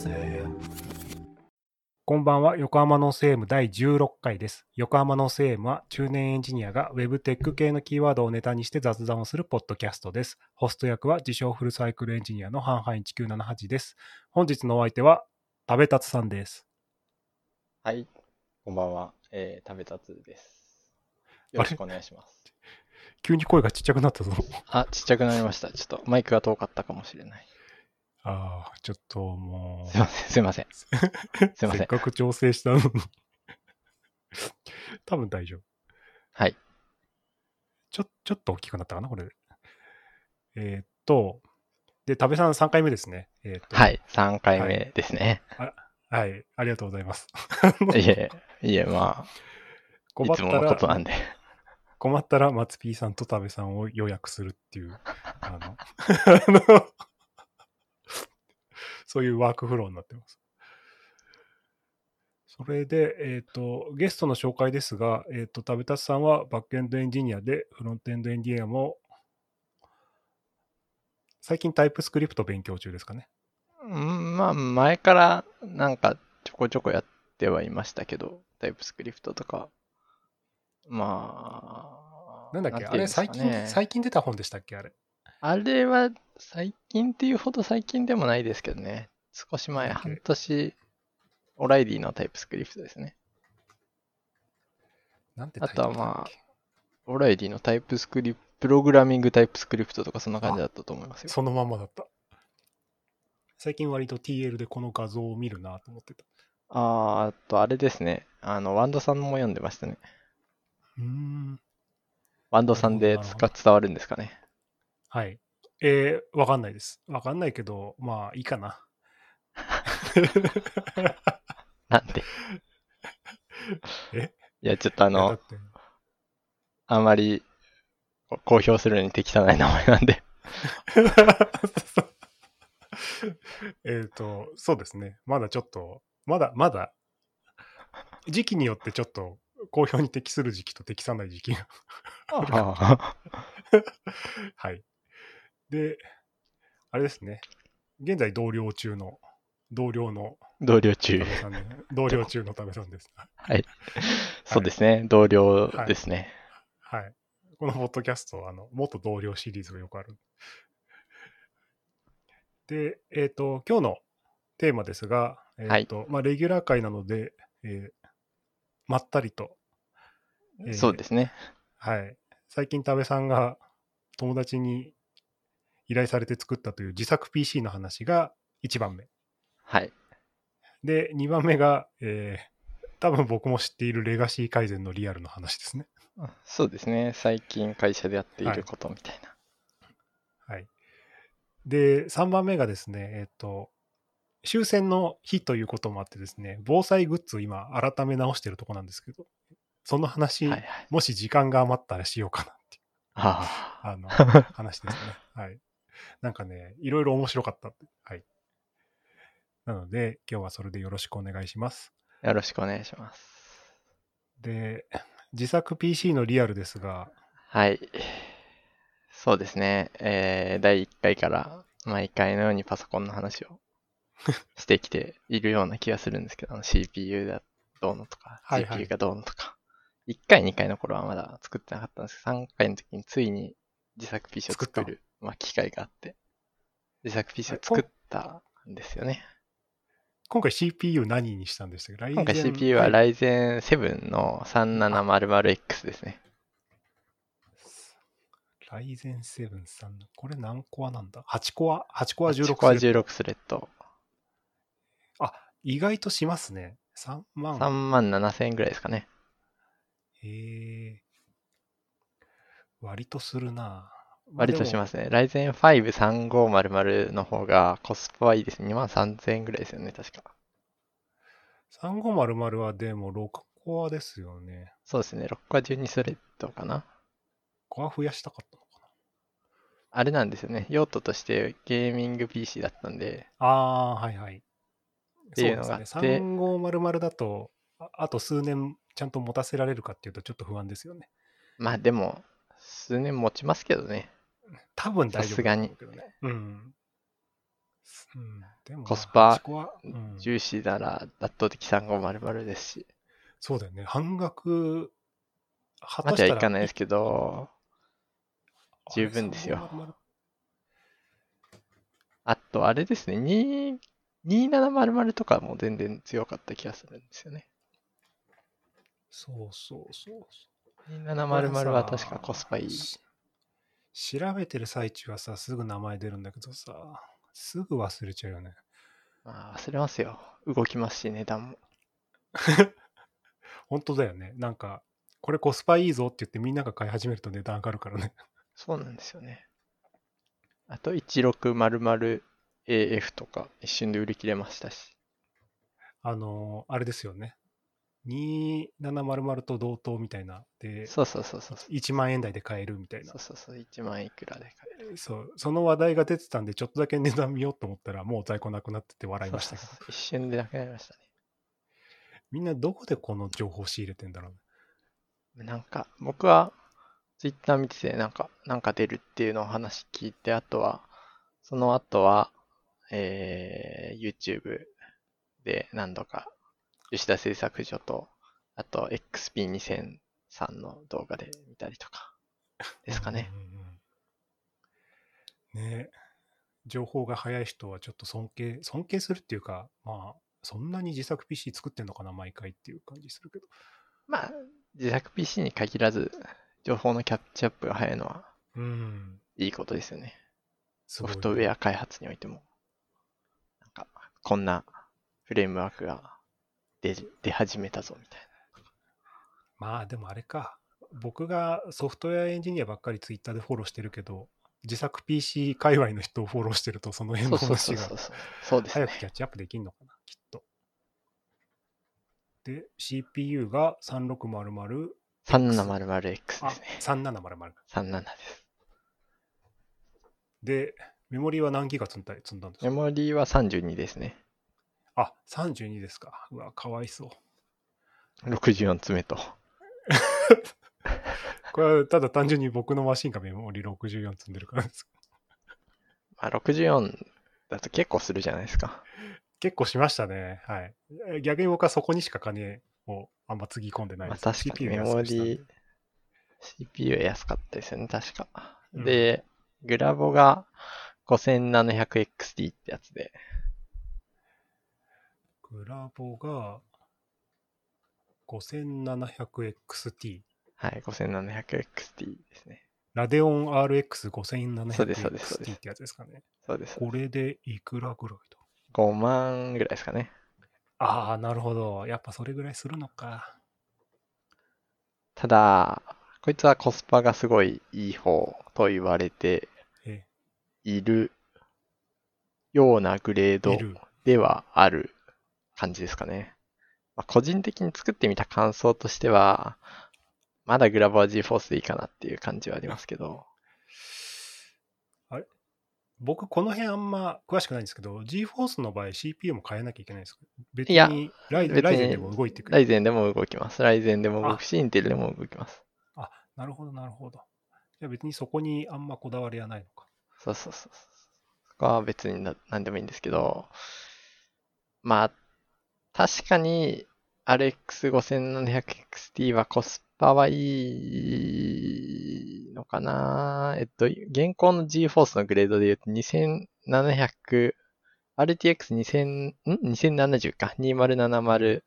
ぜこんばんは横浜のセーム第16回です横浜のセームは中年エンジニアが Web テック系のキーワードをネタにして雑談をするポッドキャストですホスト役は自称フルサイクルエンジニアのハンハン1978です本日のお相手は食べたつさんですはい、こんばんは。えー、食べたつです。よろしくお願いします。急に声がちっちゃくなったぞあ、ちっちゃくなりました。ちょっとマイクが遠かったかもしれない。ああちょっともうすいません、すいません。すいませんせっかく調整したのに 多分大丈夫はい。ちょ、ちょっと大きくなったかな、これで。えーっと、で、多部さん3回目ですね。えーっと、はい、3回目ですね。はい。ありがとうございます。い、え、いえ、まあ、困ったいつものことなら、んで。困ったら、松 P さんと多部さんを予約するっていう、あの、あのそういうワークフローになってます。それで、えーっと、ゲストの紹介ですが、えーっと、食べたつさんはバックエンドエンジニアで、フロントエンドエンジニアも、最近タイプスクリプト勉強中ですかね。うんまあ、前からなんかちょこちょこやってはいましたけど、タイプスクリプトとか。まあ、なんだっけ、てあれ、最近、最近出た本でしたっけ？あれ。あれは最近っていうほど最近でもないですけどね。少し前、半年、オライリーのタイプスクリプトですね。なんてあとはまあけオライリーのタイプスクリプト、プログラミングタイプスクリプトとかそんな感じだったと思いますよ。そのまんまだった。最近割と TL でこの画像を見るなと思ってた。あーあとあれですね。あの、ワンドさんも読んでましたね。うーん。ワンドさんで伝わるんですかね。はい。えー、わかんないです。わかんないけど、まあいいかな。なんで？え？いや、ちょっとあのあんまり公表するのに適さない名前なんで。えっと、そうですね。まだちょっと、まだ、まだ、時期によってちょっと公表に適する時期と適さない時期が。あはい。で、あれですね。現在同僚中の、同僚の同僚中同僚中の田部さんです。そうですね。同僚ですね。はい。このポッドキャストは、あの、元同僚シリーズがよくある。で、えっ、と、今日のテーマですが、えっ、と、まあ、レギュラー会なので、えーまったりと、えーそうですね。はい。最近、田部さんが友達に依頼されて作ったという自作 PC の話が1番目。はい。で、2番目が、えー多分僕も知っているレガシー改善のリアルの話ですね。そうですね。最近会社でやっていることみたいな。はい。で、3番目がですね、えっ、と、終戦の日ということもあってですね、防災グッズを今改め直してるとこなんですけど、その話、はいはい。もし時間が余ったらしようかなっていうああの 話ですね。はい。なんかね、いろいろ面白かった。はい。なので、今日はそれでよろしくお願いします。あ。よろしくお願いします。で、自作 PC のリアルですが、はい。そうですね。えー、第1回から毎回のようにパソコンの話を してきているような気がするんですけど、あの CPU だどうのとか、はいはい GPU がどうのとか。1回、2回の頃はまだ作ってなかったんですけど、3回の時についに自作 PC を作る、まあ、機会があって、自作 PC を作ったんですよね。今回 CPU 何にしたんでしたっけ？今回 Ryzen CPU は Ryzen 7の 3700X ですね。ライゼン7さん、これ何コアなんだ ?8 コア ?8 コア16 8コアスレッド16スレッド。あ、意外としますね。3万。3万7000円ぐらいですかね。へえ割とするな。割としますすね。Ryzen 5 3500の方がコスパはいいですね。2万3000円ぐらいですよね、確か。3500はでも6コアですよね。そうですね。6コア12スレッドかな。コア増やしたかったのかあれなんですよね。用途としてゲーミング PC だったんで、な。ああー、はいはい。ていうのがあってそうですね。3500だと、ああと数年ちゃんと持たせられるかっていうとちょっと不安ですよね。まあでも、数年持ちますけどね。多分大丈夫さすがにうん。うん、でもまあコスパ8個はうん重視なら圧倒的3500ですし、そうだよね。半額、果まではいかないですけど、十分ですよ3500あとあれですね、2 2700とかも全然強かった気がするんですよね。そうそうそうそう。2700は確かコスパいい。し調べてる最中はさ、すぐ名前出るんだけどさ、すぐ忘れちゃうよね。まあ、忘れますよ。動きますし、値段も。本当だよね。なんか、これコスパいいぞって言ってみんなが買い始めると値段上がるからね。そうなんですよね。あと 1600AF とか一瞬で売り切れましたし。あのーあれですよね。2700と同等みたいな。で、そうそうそうそう。1万円台で買えるみたいなそう。そうそう、1万いくらで買える。そう、その話題が出てたんで、ちょっとだけ値段見ようと思ったら、もう在庫なくなってて笑いましたそう、そうそう一瞬でなくなりましたね。みんなどこでこの情報を仕入れてんだろうね。なんか、僕は Twitter 見てて、なんか、なんか出るっていうのを話聞いて、あとは、その後は、えー、YouTube で何度か、吉田製作所と、あと XP2003 の動画で見たりとか、ですかね。うんうんうん。ねえ情報が早い人はちょっと尊敬、尊敬するっていうか、まあ、そんなに自作 PC 作ってんのかな、毎回っていう感じするけど。まあ、自作 PC に限らず、情報のキャッチアップが早いのはうん。いいことですよね。ソフトウェア開発においても。なんか、こんなフレームワークが出る出始めたぞみたいまあ、でもあれか。僕がソフトウェアエンジニアばっかりツイッターでフォローしてるけど、自作 PC 界隈の人をフォローしてると、そのな。辺の話が早く。キャッチアップできんのかな、きっと。で、CPU が3600、3700X ですあね。、3700。37です。で、メモリーは何ギガ積んだ積んだんですか？メモリーは32ですね。あ、32ですか。うわ、かわいそう。64詰めと。これはただ単純に僕のマシンがメモリー64積んでるからです。まあ、64だと結構するじゃないですか。結構しましたね。はい。え逆に僕はそこにしか金をあんまつぎ込んでないまあ、です。確かにメモリー、CPU 安かったですよね、確か。うんで、グラボが 5700XT ってやつで、グラボが 5700XT。はい、5700XT ですね。ラデオンそうですそうですそう RX5700XT ですってやつですかね。そうです。これでいくらぐらいだ5万ぐらいですかね。ああ、なるほど。やっぱそれぐらいするのか。ただ、こいつはコスパがすごいいい方と言われてえいるようなグレード。ではある感じですかね。まあ、個人的に作ってみた感想としては、まだグラボは GForce でいいかなっていう感じはありますけど、僕、この辺あんま詳しくないんですけど、GForce の場合 CPU も変えなきゃいけないんですか？別いやにライ別にライゼンでも動いてくる。ライゼンでも動きます。ライゼンでも動くし、インテルでも動きます。あ、なるほど、なるほど。じゃあ別にそこにあんまこだわりはないのか。そうそうそうそこは別にな何でもいいんですけど、まあ、確かに RX5700XT はコスパはいいのかなえっと、現行の GForce のグレードで言うと2700、RTX2000、ん ?2070 か。2070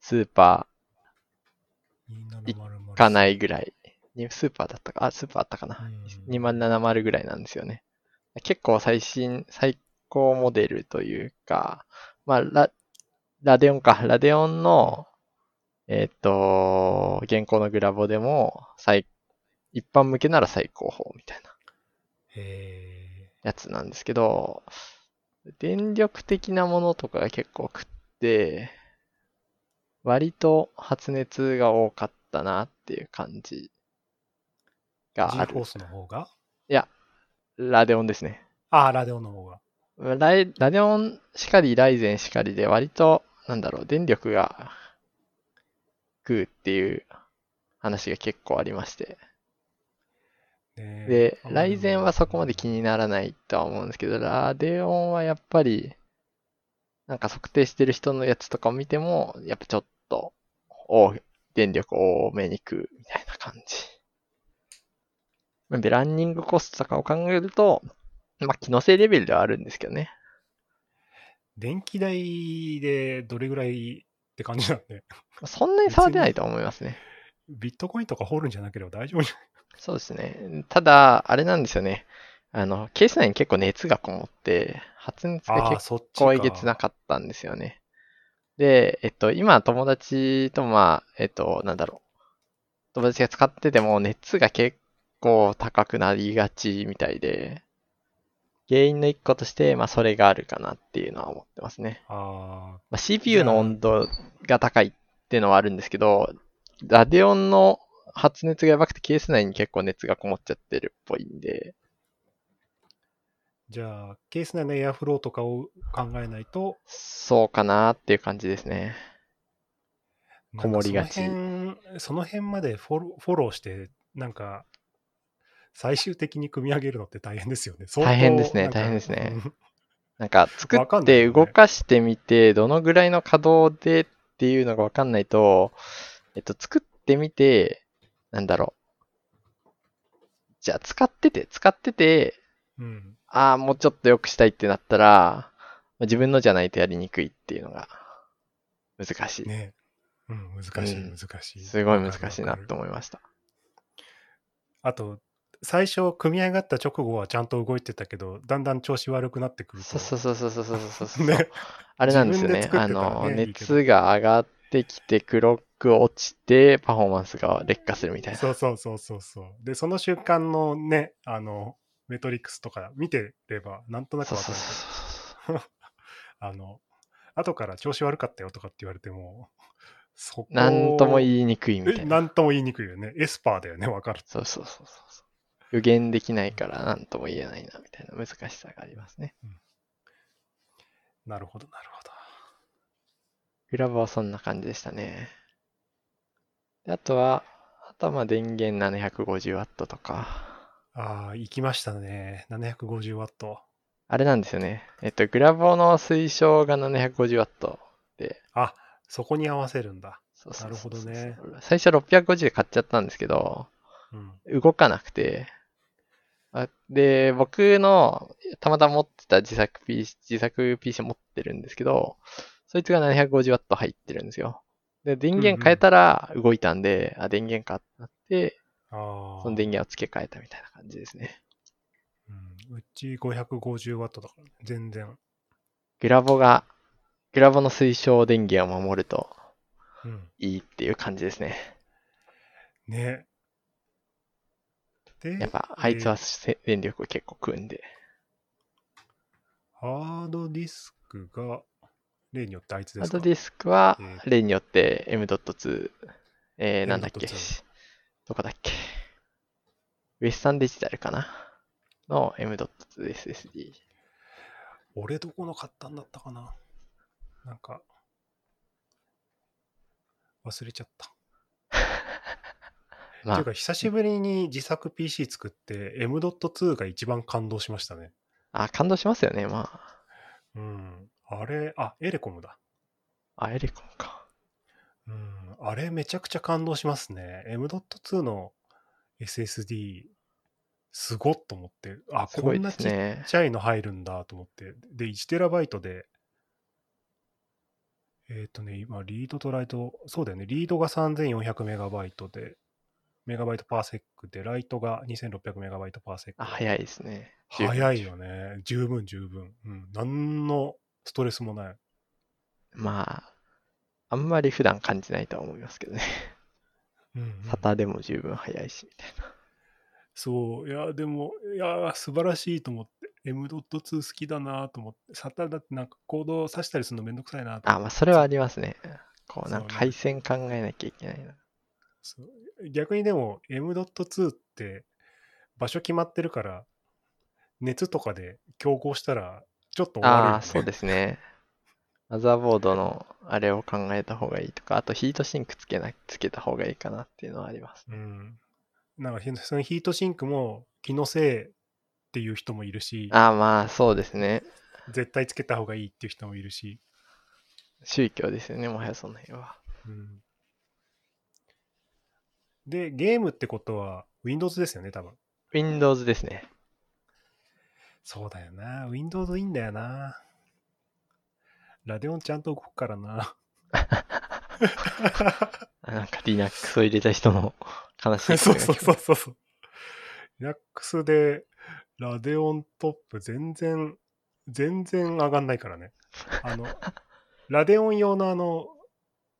スーパ2700ーかないぐらい。にスーパーだったか。あ、スーパーあったかな。うん2070ぐらいなんですよね。結構最新、最高モデルというか、まあ、ラ、ラデオンか。ラデオンの、えっ、と、現行のグラボでも、最、一般向けなら最高峰みたいなへやつなんですけど、電力的なものとかが結構食って、割と発熱が多かったなっていう感じー。がある。GForce の方が？ラデオンですね。ああ、ラデオンの方が。ライラデオンしかり、ライゼンしかりで割と、なんだろう、電力が食うっていう話が結構ありまして。ねで、ライゼンはそこまで気にならないとは思うんですけど、ラデオンはやっぱり、なんか測定してる人のやつとかを見ても、やっぱちょっと、お電力多めに食うみたいな感じ。で、ランニングコストとかを考えると、まあ、機能性レベルではあるんですけどね。電気代でどれぐらいって感じなんで、そんなに差は出ないと思いますね。ビットコインとか掘るんじゃなければ大丈夫じゃないそうですね。ただ、あれなんですよね。あの、ケース内に結構熱がこもって、発熱が結構か。えげつなかったんですよね。で、えっと、今友達とまあ、えっと、なんだろう。友達が使ってても熱が結構高くなりがちみたいで、原因の一個として、まあ、それがあるかなっていうのは思ってますね。あまあ、CPU の温度が高いっていうのはあるんですけど、ラデオンの発熱がやばくてケース内に結構熱がこもっちゃってるっぽいんで、ーじゃあ、ケース内のエアフローとかを考えないと、そうかなっていう感じですね。こもりがち。その辺、その辺までフォローして、なんか、最終的に組み上げるのって大変ですよね。大変ですね大変ですねうんなんか作って動かしてみて、どのぐらいの稼働でっていうのがわかんないと、えっと、作ってみて、なんだろう。じゃあ使ってて、使ってて、うん。ああ、もうちょっと良くしたいってなったら、まあ自分のじゃないとやりにくいっていうのが難しい。ねうん、難しい、うん難しい。すごい難しいなと思いました。あと、最初、組み上がった直後はちゃんと動いてたけど、だんだん調子悪くなってくると。そうそうそうそうそうそうそう。ねあれなんですよね。自分で作あの、熱が上がってきて、クロック落ちて、パフォーマンスが劣化するみたいな。そうそうそうそうそう。で、その瞬間のね、あの、メトリックスとか見てれば、なんとなくわかるあの、後から調子悪かったよとかって言われても、そこなんともい言いにくいみたいな。なんとも言いにくいよね。エスパーだよね、わかる。そうそうそうそうそう。予言できないからなんとも言えないなみたいな難しさがありますね。なるほど、なるほど。グラボはそんな感じでしたね。であとは、あとはまあ電源 750W とか、ああ、行きましたね。750ワット。あれなんですよね。えっと、グラボの推奨が 750W で、あ、そこに合わせるんだ。そうそうそうそうなるほ最初650で買っちゃったんですけど、うん。動かなくて、あで、僕のたまたま持ってた自作 PC、自作 PC 持ってるんですけど、そいつが 750W 入ってるんですよ。で、電源変えたら動いたんで、あ、電源かってなって。その電源を付け替えたみたいな感じですね。うん、うち550ワットだから、ね、全然。グラボが、グラボの推奨電源を守るとうん。いいっていう感じですね。ね。で、やっぱ、あいつはせ電力を結構食うんで。ハードディスクが、例によってあいつですか？ハードディスクはえー、例によって M.2、えー、なんだっけ？M.2 どこだっけ？ウェスタンデジタルかな？の M.2 SSD。俺どこの買ったんだったかな？なんか、忘れちゃった。まあていうか、、久しぶりに自作 PC 作って M.2 が一番感動しましたね。あ、感動しますよね。まあ、うん。あれ、あ、エレコムだ。あ、エレコンか。うん。あれめちゃくちゃ感動しますね。M.2 の SSD、すごっと思って、あ、すごいでこんなちっ。ちゃいの入るんだと思って。で、1TB で、えっ、とね、今、リードとライト、そうだよね、リードが 3400MB で、メガバイトパーセックで、ライトが 2600MB パーセック。あ、早いですね。早いよね。十分、十分。うん。何のストレスもない。まあ、あんまり普段感じないとは思いますけどね。うん、うんサタでも十分早いし、みたいな。そう、いや、でも、いや、素晴らしいと思って、M.2 好きだなと思って、サタだってなんかコードを挿したりするのめんどくさいなとあ、思ってまあ、それはありますね。こう、なんか配線考えなきゃいけないな。逆にでも M.2 って場所決まってるから、熱とかで競合したらちょっと終わるよ、ね。ああ、そうですね。マザーボードのあれを考えた方がいいとか、あとヒートシンクつけな、つけた方がいいかなっていうのはあります。うん。なんかそのヒートシンクも気のせいっていう人もいるし、ああ、まあ、そうですね。絶対つけた方がいいっていう人もいるし、宗教ですよね、もはやその辺は。うんで、ゲームってことは Windows ですよね、多分。Windows ですね。そうだよな。Windows いいんだよな。ラデオンちゃんと動くからな。あ なんか Linux を入れた人の悲しいそうそうそうそう。Linux でラデオントップ全然、全然上がんないからね。あの、ラデオン用のあの、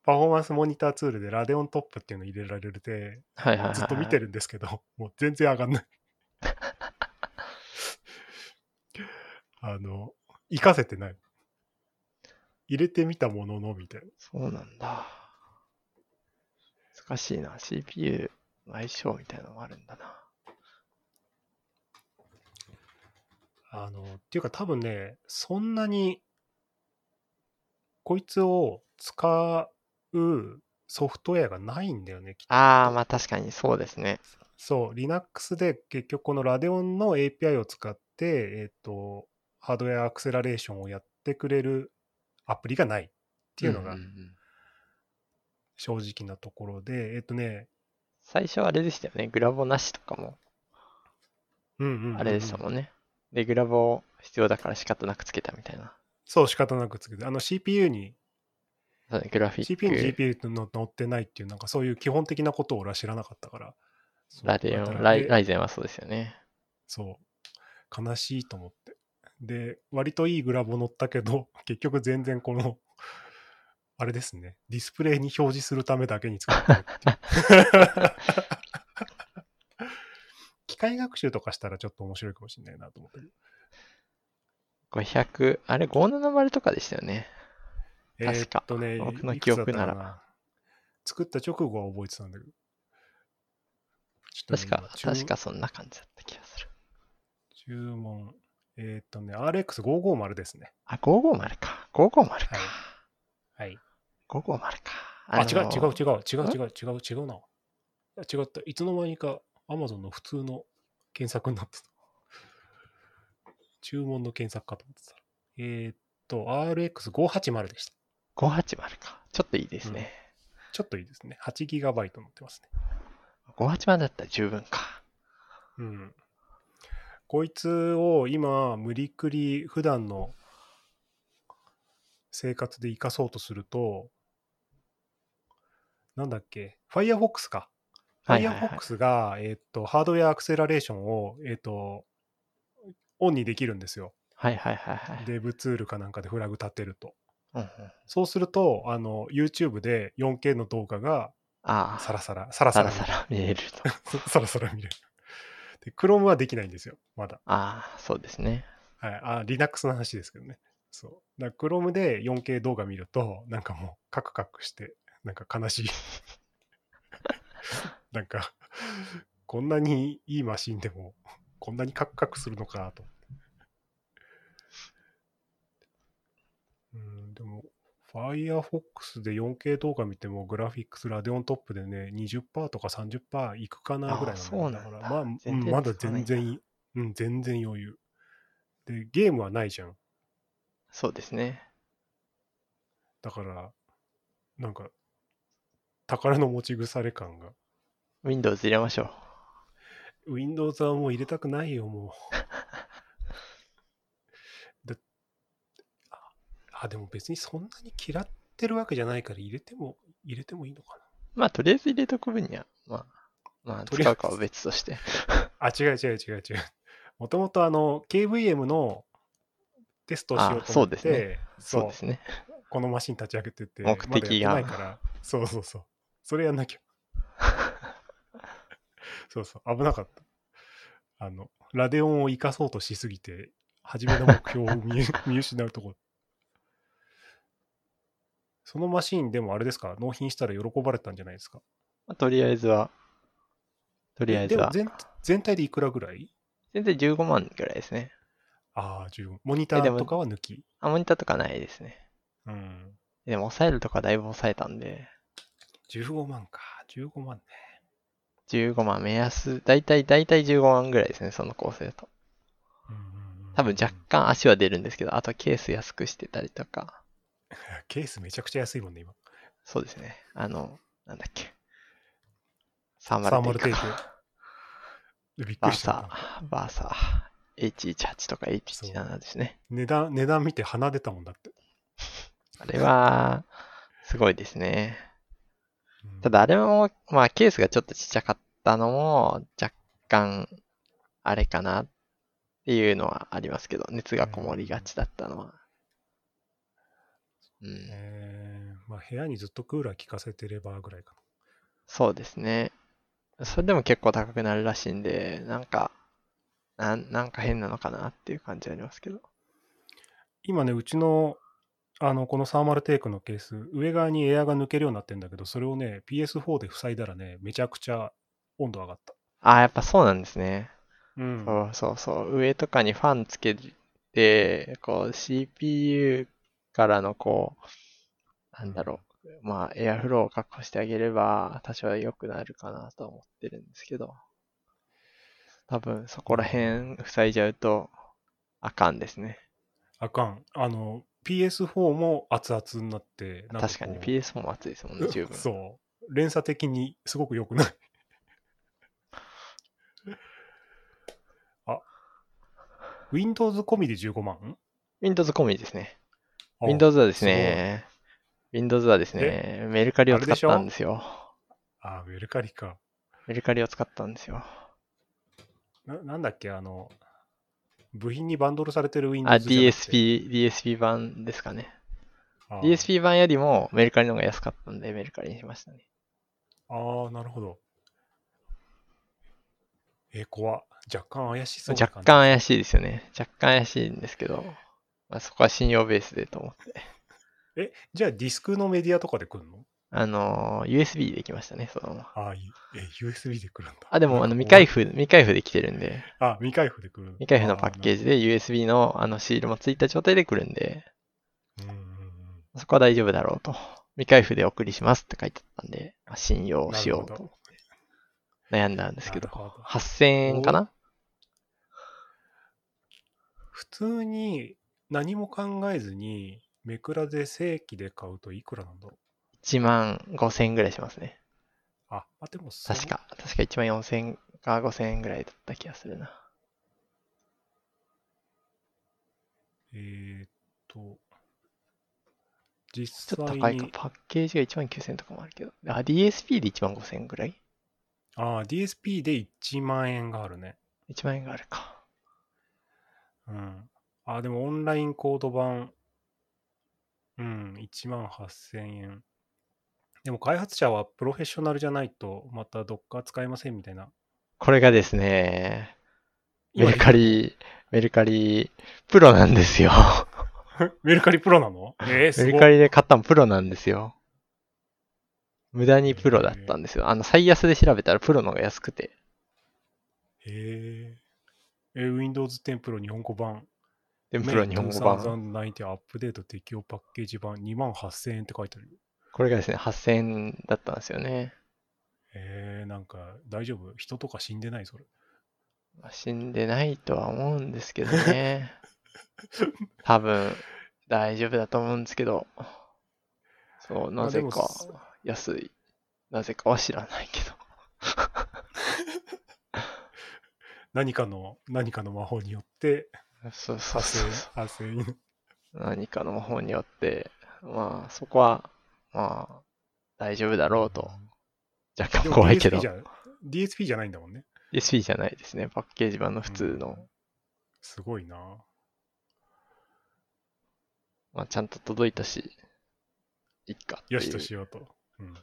パフォーマンスモニターツールでラデオントップっていうの入れられるて、えはいはいはいはい。ずっと見てるんですけど、もう全然上がんない。あの、活かせてない。入れてみたものの、みたいな。そうなんだ。難しいな。CPU の相性みたいなのもあるんだな。あの、っていうか多分ね、そんなに、こいつを使うソフトウェアがないんだよね、きっと。ああ、まあ確かにそうですね。そう、Linux で結局このラデオンの API を使って、えっ、と、ハードウェアアクセラレーションをやってくれるアプリがないっていうのがんんん正直なところで、えっ、とね、最初あれでしたよね。グラボなしとかもうんうんうんうんあれでしたもんね。で、グラボ必要だから仕方なくつけたみたいな。そう、仕方なくつけて、あの CPU に、グラフィッ CPU にク、GPU の乗ってないっていう、なんかそういう基本的なことを俺は知らなかったから。ラデオン、ライライゼンはそうですよね。そう。悲しいと思って。で、割といいグラボ乗ったけど、結局全然この、あれですね、ディスプレイに表示するためだけに使ってるっていう。機械学習とかしたらちょっと面白いかもしれないなと思ってる。500、あれ570とかでしたよね。え確かーっとね、僕の記憶なら作った直後は覚えてたんだけど。確か、確かそんな感じだった気がする。注文。えーっとね、RX550 ですね。あ、550か。550か。はい。550か。あ、違うの違う違う違う違う違う違うな。違った。いつの間にか Amazon の普通の検索になってた。注文の検索かと思ってた。えーっと、RX580 でした。580か。ちょっといいですね。ちょっといいですね。8GB 載ってますね。580だったら十分か。うん。こいつを今、無理くり普段の生活で活かそうとすると、なんだっけ、Firefox か。Firefox が、えっ、と、ハードウェアアクセラレーションを、えっ、と、オンにできるんですよ。はいはいはいはい。デブツールかなんかでフラグ立てると。うんうん、そうすると、あの、YouTube で 4K の動画がああ、サラサラ、サラサラさらさら見えると。サラサラ見れる。で、Chrome はできないんですよ、まだ。ああ、そうですね。はい、あ Linux の話ですけどね。そう。だから Chrome で 4K 動画見ると、なんかもうカクカクして、なんか悲しい。なんか、こんなにいいマシンでも、こんなにカクカクするのかと。うん、でも、Firefox で 4K 動画見ても、グラフィックスラデオントップでね、20%とか30%いくかなぐらいあそうなんだから、まあ、うんまだ全然うん、全然余裕。で、ゲームはないじゃん。そうですね。だから、なんか、宝の持ち腐れ感が。Windows 入れましょう。Windows はもう入れたくないよ、もう。ああ、でも別にそんなに嫌ってるわけじゃないから入れても、入れてもいいのかな。まあ、とりあえず入れとく分には、まあ、まあ、使うかは別として。あ、違う違う違う違う。もともとあの、KVM のテストをしようと思って、あそうですねそうですね。このマシン立ち上げてて、目的がまないから、そうそうそう。それやんなきゃ。そうそう、危なかった。あの、ラデオンを生かそうとしすぎて、初めの目標を見 見失うところ。そのマシンでもあれですか、納品したら喜ばれたんじゃないですか？まあとりあえずは、とりあえずは、でも全全体でいくらぐらい？全然15万ぐらいですね。ああ、15。モニターとかは抜き？あ、モニターとかないですね。うん。でも、抑えるとかだいぶ抑えたんで、15万か。15万ね。15万目安、だいたい、だいたい15万ぐらいですね、その構成だと。多分若干足は出るんですけど、あとケース安くしてたりとか、ケースめちゃくちゃ安いもんね、今。そうですね。あの、なんだっけ。サーマルテイルテイクク。びっくバーりしたな。サー、バーサー、H18 とか H17 ですね。値段、値段見て鼻出たもんだって。あれは、すごいですね。うんただあれも、まあケースがちょっとちっちゃかったのも、若干、あれかなっていうのはありますけど、熱がこもりがちだったのは。うん。えーまあ、部屋にずっとクーラー効かせてればぐらいかそうですね。それでも結構高くなるらしいんで、なんか、なんなんか変なのかなっていう感じありますけど。今ね、うちの、あの、このサーマルテイクのケース、上側にエアが抜けるようになってんだけど、それをね、PS4 で塞いだらね、めちゃくちゃ温度上がった。ああ、やっぱそうなんですね。うん。そうそうそう。上とかにファンつけて、こう CPU からのこう、なんだろう。まあ、エアフローを確保してあげれば、多少は良くなるかなとは思ってるんですけど。多分、そこら辺塞いじゃうと、あかんですね。あかん。あの、PS4 も熱々になって、なん確かにこう PS4 も熱いですもんね、十分。そう。連鎖的にすごく良くない。あ、Windows 込みで15万？Windows 込みですね。あ Windows はですね、Windows はですね、メルカリを使ったんですよ。あ、メルカリか。メルカリを使ったんですよ。ななんだっけ、あの、部品にバンドルされてるあ、Windows じゃなくて DSP、DSP 版ですかね。DSP 版よりもメルカリの方が安かったんで、メルカリにしましたね。あー、なるほど。えー、怖っ若干怪しそうな若。干怪しいですよね。若干怪しいんですけど、まあ、そこは信用ベースでと思って。え、じゃあディスクのメディアとかで来るの？あのー、USB できましたね、そのまま。あーいえ、USB で来るんだ。あ、でも、あの、未開封、未開封で来てるんで、あ、未開封で来る。未開封のパッケージ。ジで USB のあのシールもついた状態で来るんで、うんうんうんそこは大丈夫だろうと。未開封でお送りしますって書いてあったんで、まあ信用しようとなるほ悩んだんですけど、なるほど8000円かな？普通に何も考えずに、メクラで正規で買うといくらなんだろ ?1 万5000円ぐらいしますね。う。あ、あでもそう確か、確か1万4000円か5000円ぐらいだった気がするな。えーっと、実ちょっと際高いか。に、パッケージが1万9000円とかもあるけど。あ、DSP で1万5000円ぐらい？あー DSP で1万円があるね。?1 万円があるか。うん。あ、でもオンラインコード版、うん、1万8000円。でも開発者はプロフェッショナルじゃないと、またどっか使えませんみたいな。これがですね、メ今ルカリ、メルカリ、プロなんですよ。メルカリプロなの？えー、メルカリで買ったのプロなんですよ。無駄にプロだったんですよ。あの、最安で調べたらプロの方が安くて。へえ。えー、Windows 10 Pro 日本語版。で、プロ日本語版。2019アップデート適用パッケージ版2万8000円って書いてあるよ。これがですね、8000円だったんですよね。えー、なんか大丈夫？人とか死んでない？それ。まあ死んでないとは思うんですけどね。多分、大丈夫だと思うんですけど。そう、まあなぜか安い。なぜかは知らないけど。何かの、何かの魔法によってそうそうそうそう。8000 8000円。何かの魔法によって、まあ、そこは、まあ、大丈夫だろうと。若干怖いけど DSP じ。じゃないんだもんね。DSP じゃないですね。パッケージ版の普通の。すごいな。まあ、ちゃんと届いたし、いっか。よしとしようと。うん。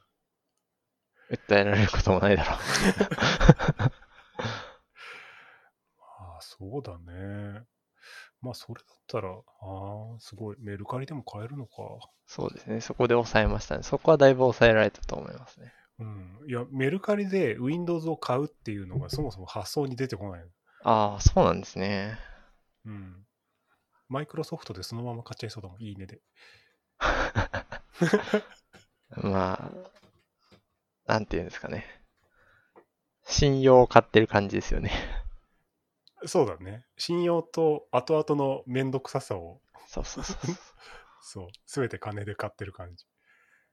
訴えられることもないだろう。あ あ、そうだね。まあ、それだったら、ああ、すごい。メルカリでも買えるのか。そうですね。そこで抑えましたね。そこはだいぶ抑えられたと思いますね。うん。いや、メルカリで Windows を買うっていうのがそもそも発想に出てこない。ああ、そうなんですね。うん。マイクロソフトでそのまま買っちゃいそうだもん。いいねで。まあ、なんていうんですかね。信用を買ってる感じですよね。そうだね。信用と後々のめんどくささを、そうそうそう。そう、すべて金で買ってる感じ。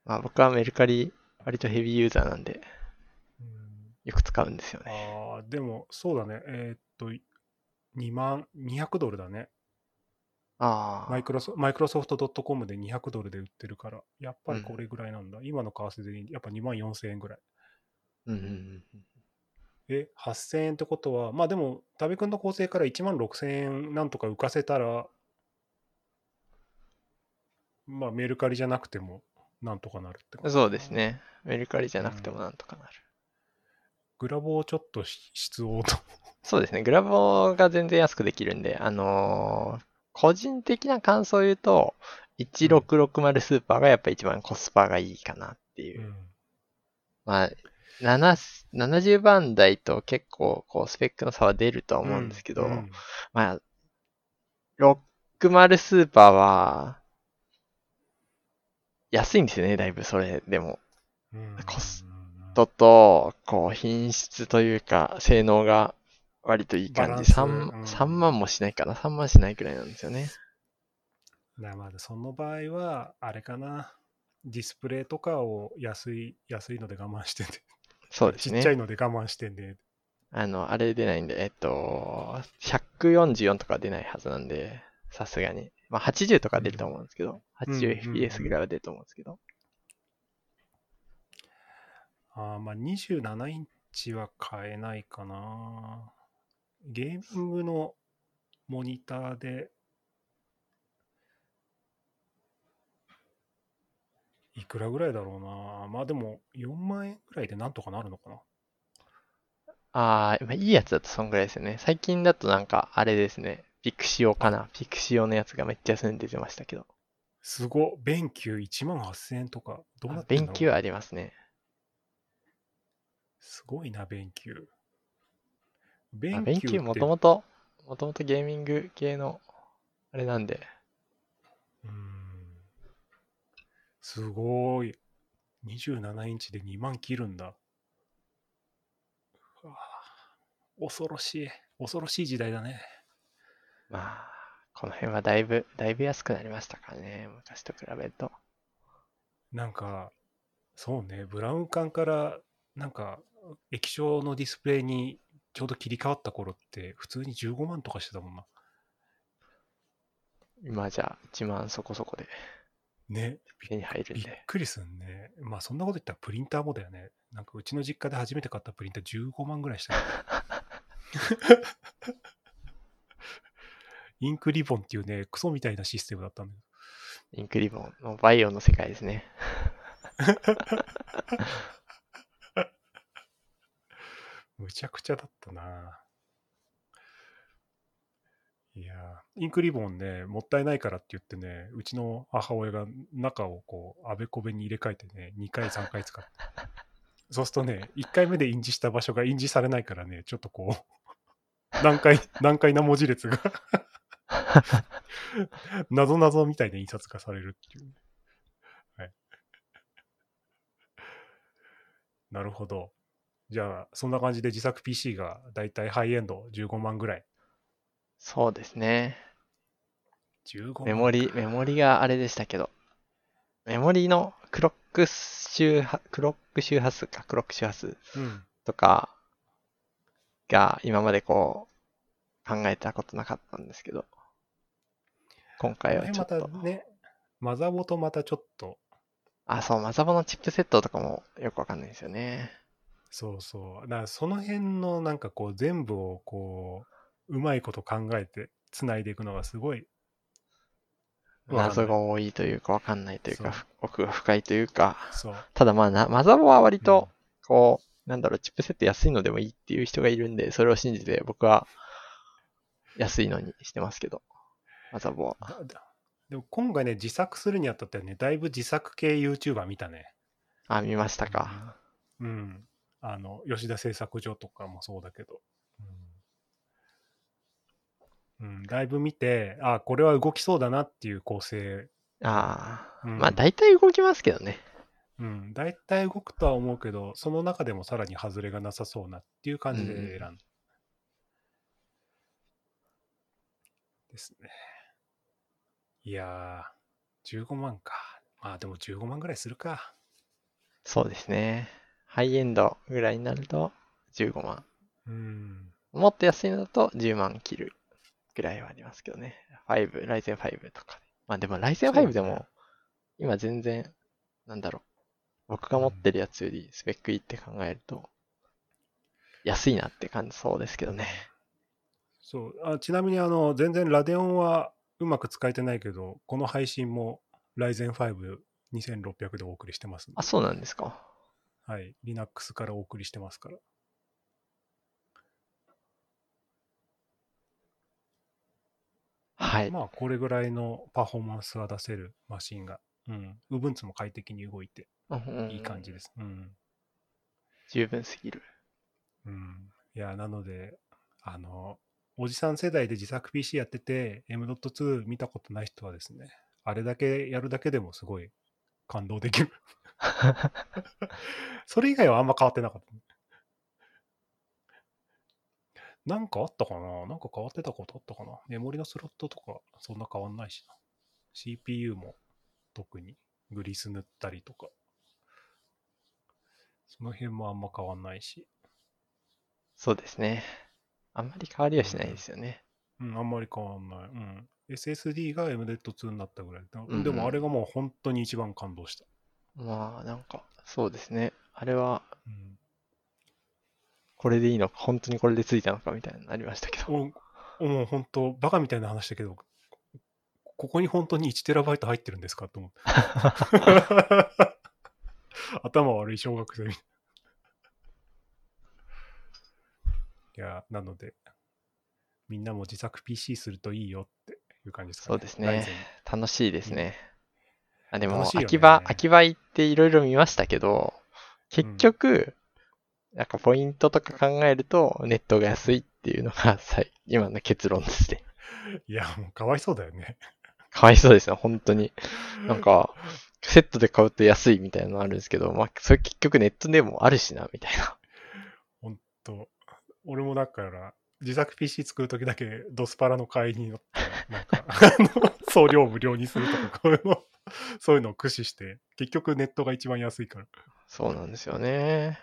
まあ僕はメルカリ割とヘビーユーザーなんで、うんよく使うんですよね。ああ、でも、そうだね。えーっと、2万、200ドルだね。ああ。マイクロソマイクロソフト .com で200ドルで売ってるから、やっぱりこれぐらいなんだ。今の為替でやっぱ2万4000円ぐらい。うんうんうんうん。え、8000円ってことは、まあでも、多部君の構成から1万6000円なんとか浮かせたら、まあメルカリじゃなくてもなんとかなるってことそうです。ね。メルカリじゃなくてもなんとかなる。グラボをちょっとし 質をと。そうですね。グラボが全然安くできるんで、あのー個人的な感想を言うと、1660スーパーがやっぱ一番コスパがいいかなっていう。まあ、7 70番台と結構こうスペックの差は出るとは思うんですけど、うんまあ、60スーパーは、安いんですよね、だいぶそれでも。うんコスとと、こう、品質というか、性能が割といい感じ。バランス 3, うん3万もしないかな？3万しないくらいなんですよね。だからまあその場合は、あれかな。ディスプレイとかを安い、安いので我慢してんで。そうですね。ちっちゃいので我慢してんで。あの、あれ出ないんで、えっと、144とか出ないはずなんで、さすがに。まあ、80とか出ると思うんですけど、うん 80fps ぐらいは出ると思うんですけど。あーまあ27インチは買えないかな。ゲーミングのモニターで、いくらぐらいだろうな。まあでも4万円ぐらいでなんとかなるのかな。ああ、まあ、いいやつだとそんぐらいですよね。最近だとなんか、あれですね。ピクシオかな。ピクシオのやつがめっちゃ安いの出てましたけど。すご、弁球1万8000円とか、どうなってんだろう勉強ありますね。すごいな、弁球。あ弁球もともと、もともとゲーミング系の、あれなんで、うーんすごい。27インチで2万切るんだ。うわあ恐ろしい。恐ろしい時代だね。まあ、この辺はだいぶ、だいぶ安くなりましたからね。昔と比べると。なんか、そうね、ブラウン管から、なんか、液晶のディスプレイにちょうど切り替わった頃って、普通に15万とかしてたもんな。今じゃ1万そこそこでね、手に入るんびっで。くりすんね。まあそんなこと言ったらプリンターもだよね。なんかうちの実家で初めて買ったプリンター15万ぐらいしたよ。インクリボンっていうね、クソみたいなシステムだったんだけインクリボンのバイオの世界ですね。ど、むちゃくちゃだったな。いやーインクリボンね、もったいないからって言ってね、うちの母親が中をこう、あべこべに入れ替えてね、2回、3回使って。そうするとね、1回目で印字した場所が印字されないからね、ちょっとこう、難解、難解な文字列が、なぞなぞみたいな印刷がされるっていう。はい。なるほど。じゃあ、そんな感じで自作 PC がだいたいハイエンド15万ぐらい。そうですね。15万。メモリ、メモリがあれでしたけど、メモリのクロック周波、クロック周波数か、クロック周波数うん。とかが今までこう考えたことなかったんですけど、今回はちょっと、たね、マザボとまたちょっと、あ、そう、マザボのチップセットとかもよくわかんないですよね。そうそう。だからその辺のなんかこう全部をこう、うまいこと考えて繋いでいくのがすごい。謎が多いというかわかんないというか、奥が深いというか、そう。ただまあな、マザボは割と、こう、なんだろう、チップセット安いのでもいいっていう人がいるんで、それを信じて僕は安いのにしてますけど、マザボは。でも今回ね、自作するにあたってはね、だいぶ自作系 YouTuber 見たね。あ、見ましたか。うん。あの、吉田製作所とかもそうだけど。うん。うん、だいぶ見て、あ、これは動きそうだなっていう構成。ああ、うんまあ大体動きますけどね。うん、大体動くとは思うけど、その中でもさらに外れがなさそうなっていう感じで選んだ。ですね。いやー、15万か。まあでも15万ぐらいするか。そうですね。ハイエンドぐらいになると15万。うん。もっと安いのだと10万切るぐらいはありますけどね。5、ライゼン5とかで。まあでもライゼン5でも、今全然、なんだろう。僕が持ってるやつよりスペックいいって考えると、安いなって感じそうですけどね。そうあちなみにあの全然ラデオンはうまく使えてないけど、この配信も Ryzen 5 2600でお送りしてますあ、そうなんですか。はい。Linux からお送りしてますから。はい。まあ、これぐらいのパフォーマンスは出せるマシンが。うん。Ubuntu も快適に動いていい感じです。うん。十分すぎる。うん。いや、なので、あの、おじさん世代で自作 PC やってて、M.2 見たことない人はですね、あれだけやるだけでもすごい感動できる。それ以外はあんま変わってなかった。なんかあったかな？なんか変わってたことあったかな？メモリのスロットとかそんな変わんないしな。CPU も特にグリス塗ったりとか。その辺もあんま変わんないし。そうですね。あんまり変わりはしないですよね。うん、あんまり変わんない。うん。SSD が MDET2 になったぐらい。でもあれがもう本当に一番感動した。まあ、なんか、そうですね。あれは、うん。これでいいのか、本当にこれでついたのかみたいになりましたけど。おもう本当、バカみたいな話だけど、ここに本当に 1TB 入ってるんですかと思って。頭悪い小学生みたい。いや、なので、みんなも自作 PC するといいよっていう感じですかね。そうですね楽しいですね。あ、でも、ね秋葉、秋葉行っていろいろ見ましたけど、結局、なんかポイントとか考えると、ネットが安いっていうのが 最今の結論ですね。いや、もうかわいそうだよね。かわいそうですよ、本当に。なんか、セットで買うと安いみたいなのあるんですけど、まあ、それ結局ネットでもあるしな、みたいな。本当俺もだから、自作 PC 作るときだけドスパラの会員によって、なんか、あの送料無料にするとか、こういうの、そういうのを駆使して、結局ネットが一番安いから。そうなんですよね。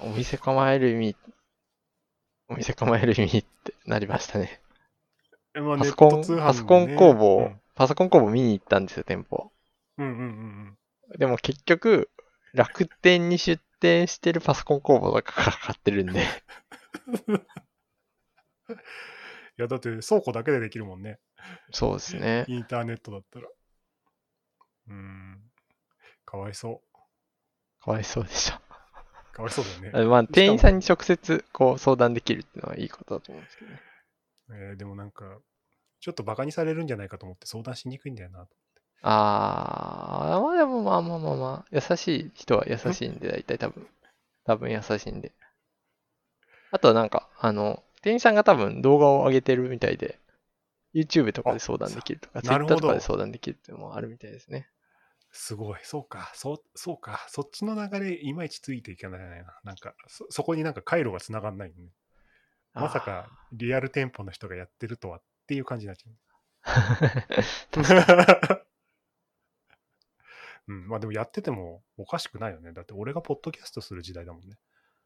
お店構える意味、お店構える意味ってなりましたね。えまあパソコン、パソコン工房、パソコン工房見に行ったんですよ、店舗。うん、うんうんうんでも結局、楽天に出店してるパソコン工房とかから買ってるんで、うん。いや、だって倉庫だけでできるもんね。そうですね。インターネットだったら。うん。かわいそう。かわいそうでした。かわいそうだよね。あまあ、店員さんに直接こう相談できるっていうのはいいことだと思うんですけどね。えーでもなんか、ちょっとバカにされるんじゃないかと思って相談しにくいんだよな。あー、まあでもまあまあまあまあ、優しい人は優しいんで、大体多分。多分優しいんで。あとはなんか、あの、店員さんが多分動画を上げてるみたいで、YouTube とかで相談できるとか、Twitter どとかで相談できるっていうのもあるみたいですね。すごい。そうか。そう、そうか。そっちの流れ、いまいちついていかないな。なんか、そ、そこになんか回路がつながんないのね。まさか、リアル店舗の人がやってるとはっていう感じになっちゃう。あうん、まあでもやっててもおかしくないよね。だって俺がポッドキャストする時代だもんね。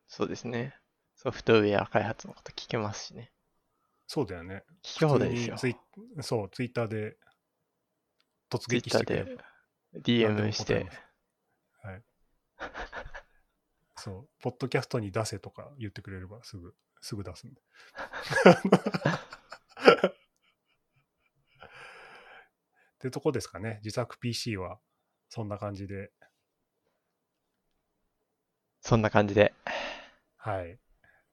そうですね。ソフトウェア開発のこと聞けますしね。そうだよね。聞き放題ですよ。そう、ツイッターで突撃してくれでば。DM して、はい。そう、ポッドキャストに出せとか言ってくれればすぐ、すぐ出すんで。ってとこですかね。自作 PC はそんな感じで。そんな感じで。はい。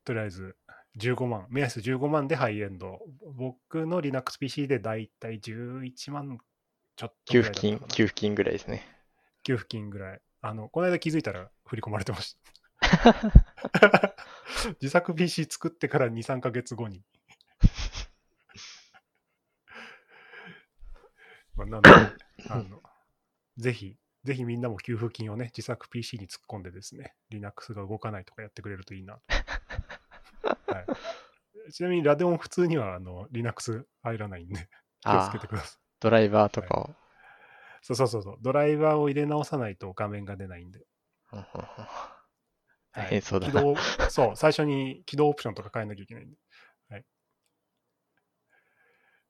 とりあえず15万、目安15万でハイエンド。僕の Linux PC でだいたい11万ちょっとぐ給付金、給付金ぐらいですね。給付金ぐらい。あの、この間気づいたら振り込まれてました。自作 PC 作ってから2、3ヶ月後に。まあ、なので、あの、ぜひ、ぜひみんなも給付金をね、自作 PC に突っ込んでですね、Linux が動かないとかやってくれるといいな。はい、ちなみに、ラデオン普通にはあの Linux 入らないんで、気をつけてください。ドライバーとかを。そうそうそうそう、ドライバーを入れ直さないと画面が出ないんで。はいそうだな。起動、そう、最初に起動オプションとか変えなきゃいけないんで。はい。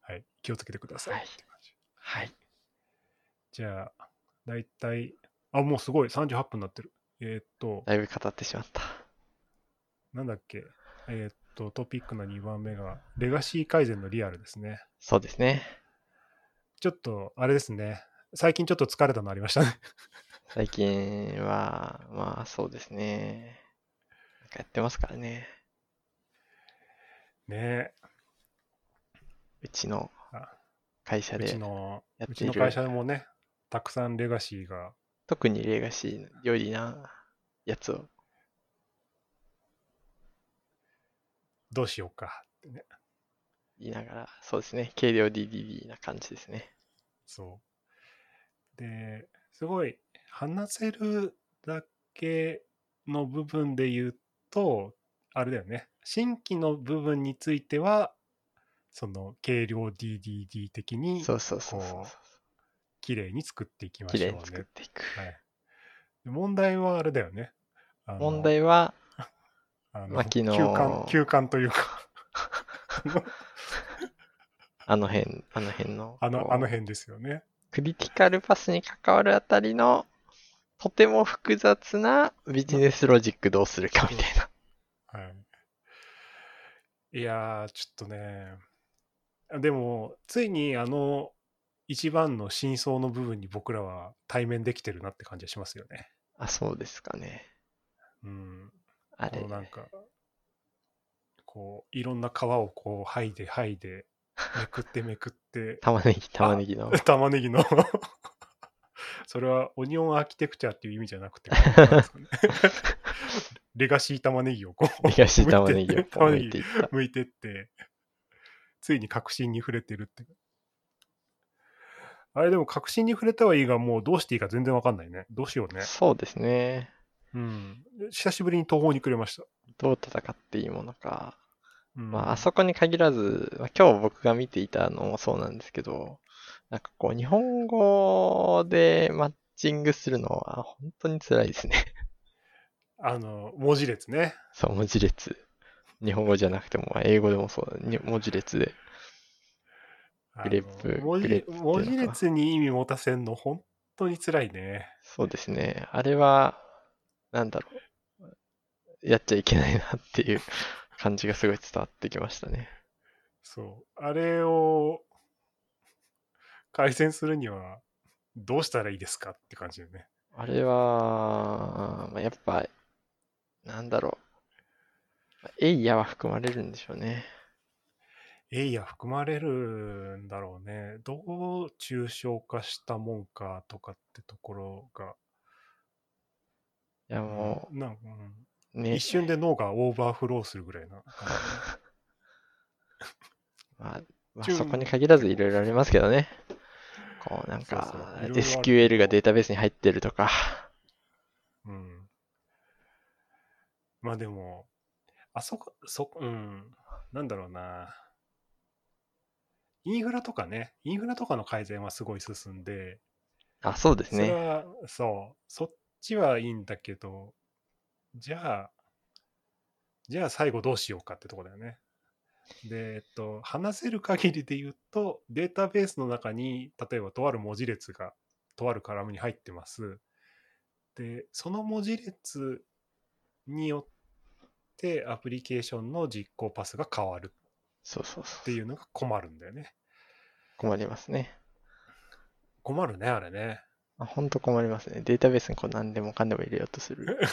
はい、気をつけてください。はいはい。じゃあ、だいたい、あ、もうすごい、38分になってる。えーっと、だいぶ語ってしまった。なんだっけ、えーっと、トピックの2番目が、レガシー改善のリアルですね。そうですね。ちょっと、あれですね。最近ちょっと疲れたのありましたね。最近は、まあそうですね。なんかやってますからね。ねうちのあ会社でうち、の、うちの会社でもね、たくさんレガシーが、特にレガシーよりなやつを、どうしようかってね。言いながら、そうですね。軽量 DDD な感じですね。そう。で、すごい、話せるだけの部分で言うと、あれだよね。新規の部分については、その軽量 DDD 的にそうそうそうそう綺麗に作っていきま綺しょうね。麗に作っていく。はい。で問題はあれだよね。問題は、あのまあ昨日休館、休館というか あの辺、あの辺の、あの、あの辺ですよね。クリティカルパスに関わるあたりの、とても複雑なビジネスロジックどうするかみたいな。はい。いやー、ちょっとね、でも、ついにあの、一番の真相の部分に僕らは対面できてるなって感じがしますよね。あ、そうですかね。うん。あれなんか、こう、いろんな皮をこう、剥いで剥いで、めくってめくって、玉ねぎ、玉ねぎの。玉ねぎの それはオニオンアーキテクチャっていう意味じゃなくて、レガシー玉ねぎをこう、レガシー玉ねぎをこう玉ねぎ剥いていってって、ついに確信に触れてるって。あれでも確信に触れたはいいが、もうどうしていいか全然わかんないね。どうしようね。そうですね。うん。久しぶりに途方に暮れました。どう戦っていいものか。うん、まあ、あそこに限らず、まあ、今日僕が見ていたのもそうなんですけど、なんかこう、日本語でマッチングするのは本当に辛いですね。あの、文字列ね。そう、文字列。日本語じゃなくても、まあ英語でもそう文字列で。グレープ文字文字列に意味持たせんの、本当に辛いね。そうですね。あれは、なんだろう。やっちゃいけないなっていう感じがすごい伝わってきましたね。そう。あれを改善するには、どうしたらいいですかって感じだよね。あれは、まあやっぱ、なんだろう。エイヤは含まれるんでしょうね。エイヤ含まれるんだろうね。どう抽象化したもんかとかってところが、いやもなんかうんう、ね一、瞬で脳がオーバーフローするぐらいな感 まあ、まあそこに限らずいろいろありますけどね。こうなんそうか SQL がデータベースに入ってるとか、じ。うん。まあでも、あそこ、そこ、うん。なんだろうな。インフラとかね、インフラとかの改善はすごい進んで、あ、そうですそれね。は、そう、そっちはいいんだけど、じゃあ、じゃあ最後どうしようかってとこだよね。で、えっと、話せる限りで言うと、データベースの中に、例えばとある文字列が、とあるカラムに入ってます。で、その文字列によって、アプリケーションの実行パスが変わるそうそうそう。っていうのが困るんだよね。困りますね。困るね、あれね。あ本当困りますね。データベースにこう何でもかんでも入れようとする。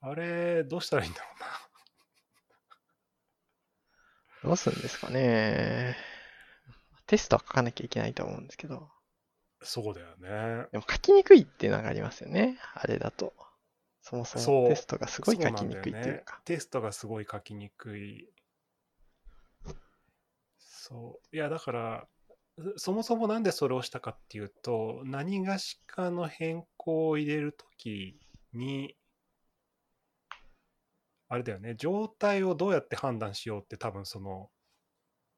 あれ、どうしたらいいんだろうな。どうするんですかね。テストは書かなきゃいけないと思うんですけど。そうだよね。でも書きにくいっていうのがありますよね。あれだと。そもそもテストがすごい書きにくいってそうなんだよねいうか。テストがすごい書きにくい。そう。いや、だから、そもそもなんでそれをしたかっていうと、何がしかの変更を入れるときに、あれだよね、状態をどうやって判断しようって多分その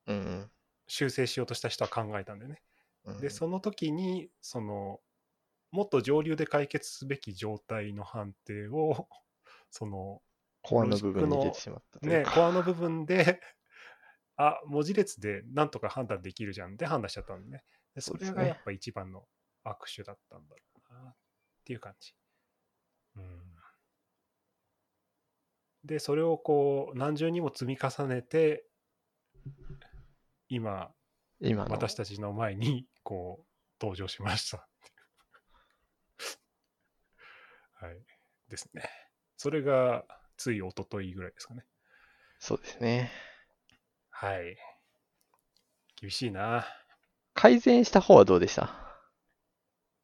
うんうん修正しようとした人は考えたんだよね。うん。で、その時に、その、もっと上流で解決すべき状態の判定を、その、コアの部分にね、か。コアの部分で、あ、文字列でなんとか判断できるじゃんって判断しちゃったんでね。でそれがやっぱ一番の握手だったんだろうなっていう感じ。うん。で、それをこう、何重にも積み重ねて、今、今の。私たちの前に、こう、登場しました。はい。ですね。それが、つい一昨日ぐらいですかね。そうですね。はい。厳しいな。改善した方はどうでした？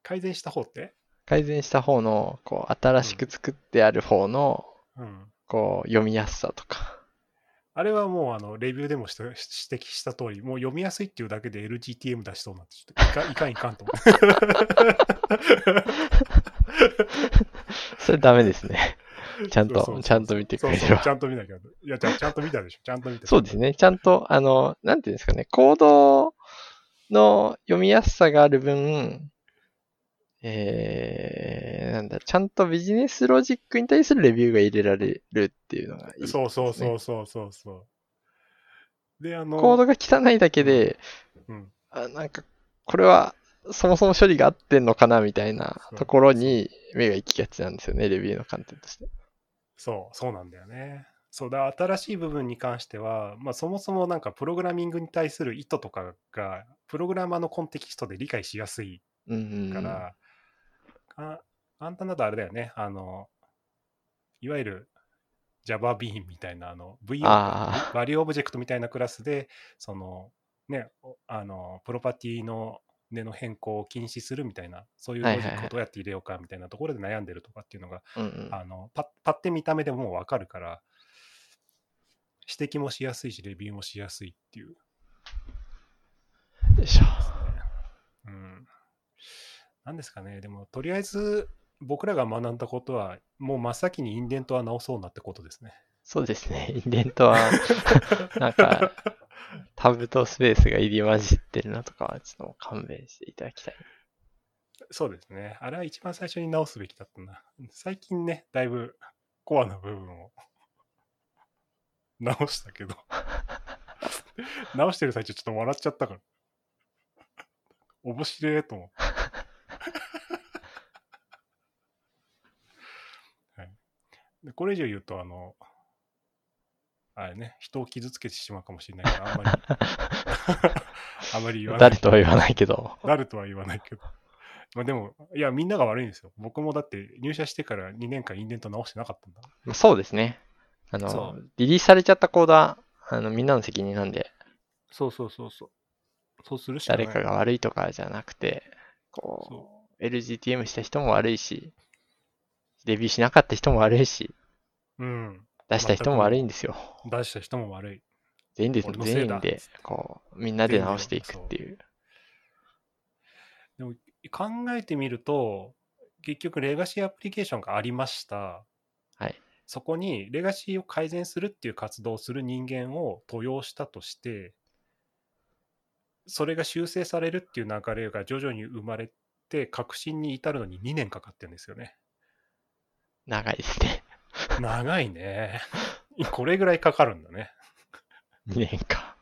改善した方って？改善した方の、こう、新しく作ってある方の、うん。こう、読みやすさとか。あれはもう、あの、レビューでも指摘した通り、もう読みやすいっていうだけで LGTM 出しそうになって、ちょっといか いかんいかんと思って。それダメですね。ちゃんと、そうそうそうちゃんと見てくれればそうそうち。ゃんと見なきゃ。いや、ちゃんちゃんと見たでしょ。ちゃんと見た。そうですね。ちゃんと、あの、なんていうんですかね、コードの読みやすさがある分、えー、なんだ、ちゃんとビジネスロジックに対するレビューが入れられるっていうのがいいね、そうそうそうそうそうそう。で、あの、コードが汚いだけで、うん、あなんか、これは、そもそも処理が合ってんのかなみたいなところに目が行きがちなんですよね、レビューの観点として。そう、そうなんだよね。そうだ、新しい部分に関しては、まあ、そもそもなんかプログラミングに対する意図とかが、プログラマーのコンテキストで理解しやすいうんうんうん。から、か簡単だとあれだよね、あの、いわゆる Java Bean みたいな、あの、VO あ value object みたいなクラスで、その、ね、おあの、プロパティの値の変更を禁止するみたいな、そういうロジックをどうやって入れようかみたいなところで悩んでるとかっていうのが、うんうん。あのパッパッて見た目でもう分かるから、指摘もしやすいし、レビューもしやすいっていう。よいしょ。うん。なんですかね、でも、とりあえず、僕らが学んだことは、もう真っ先にインデントは直そうなってことですね。そうですね。インデントは、なんか、タブとスペースが入り混じってるなとかは、ちょっと勘弁していただきたい。そうですね。あれは一番最初に直すべきだったな。最近ね、だいぶコアな部分を 直したけど、直してる最中ちょっと笑っちゃったから。面白いと思って。はい、でこれ以上言うと、あの、あれね、人を傷つけてしまうかもしれないから、あんまり、あまり言わない。誰とは言わないけど。誰とは言わないけど。まあでも、いや、みんなが悪いんですよ。僕もだって入社してから2年間インデント直してなかったんだ。まあそうですね。あそのう、リリースされちゃったコードは、あの、みんなの責任なんで、そうそうそうそう。そうするしかない。誰かが悪いとかじゃなくて、こ、そう LGTM した人も悪いし、レビューしなかった人も悪いし、う。うん。出した人も悪いんですよ。出した人も悪い。全員です全員で、こう、みんなで直していくっていう。でも考えてみると、結局レガシーアプリケーションがありました。はい。そこにレガシーを改善するっていう活動をする人間を登用したとして、それが修正されるっていう流れが徐々に生まれて、革新に至るのに2年かかってるんですよね。長いですね。長いね。これぐらいかかるんだね。2年か。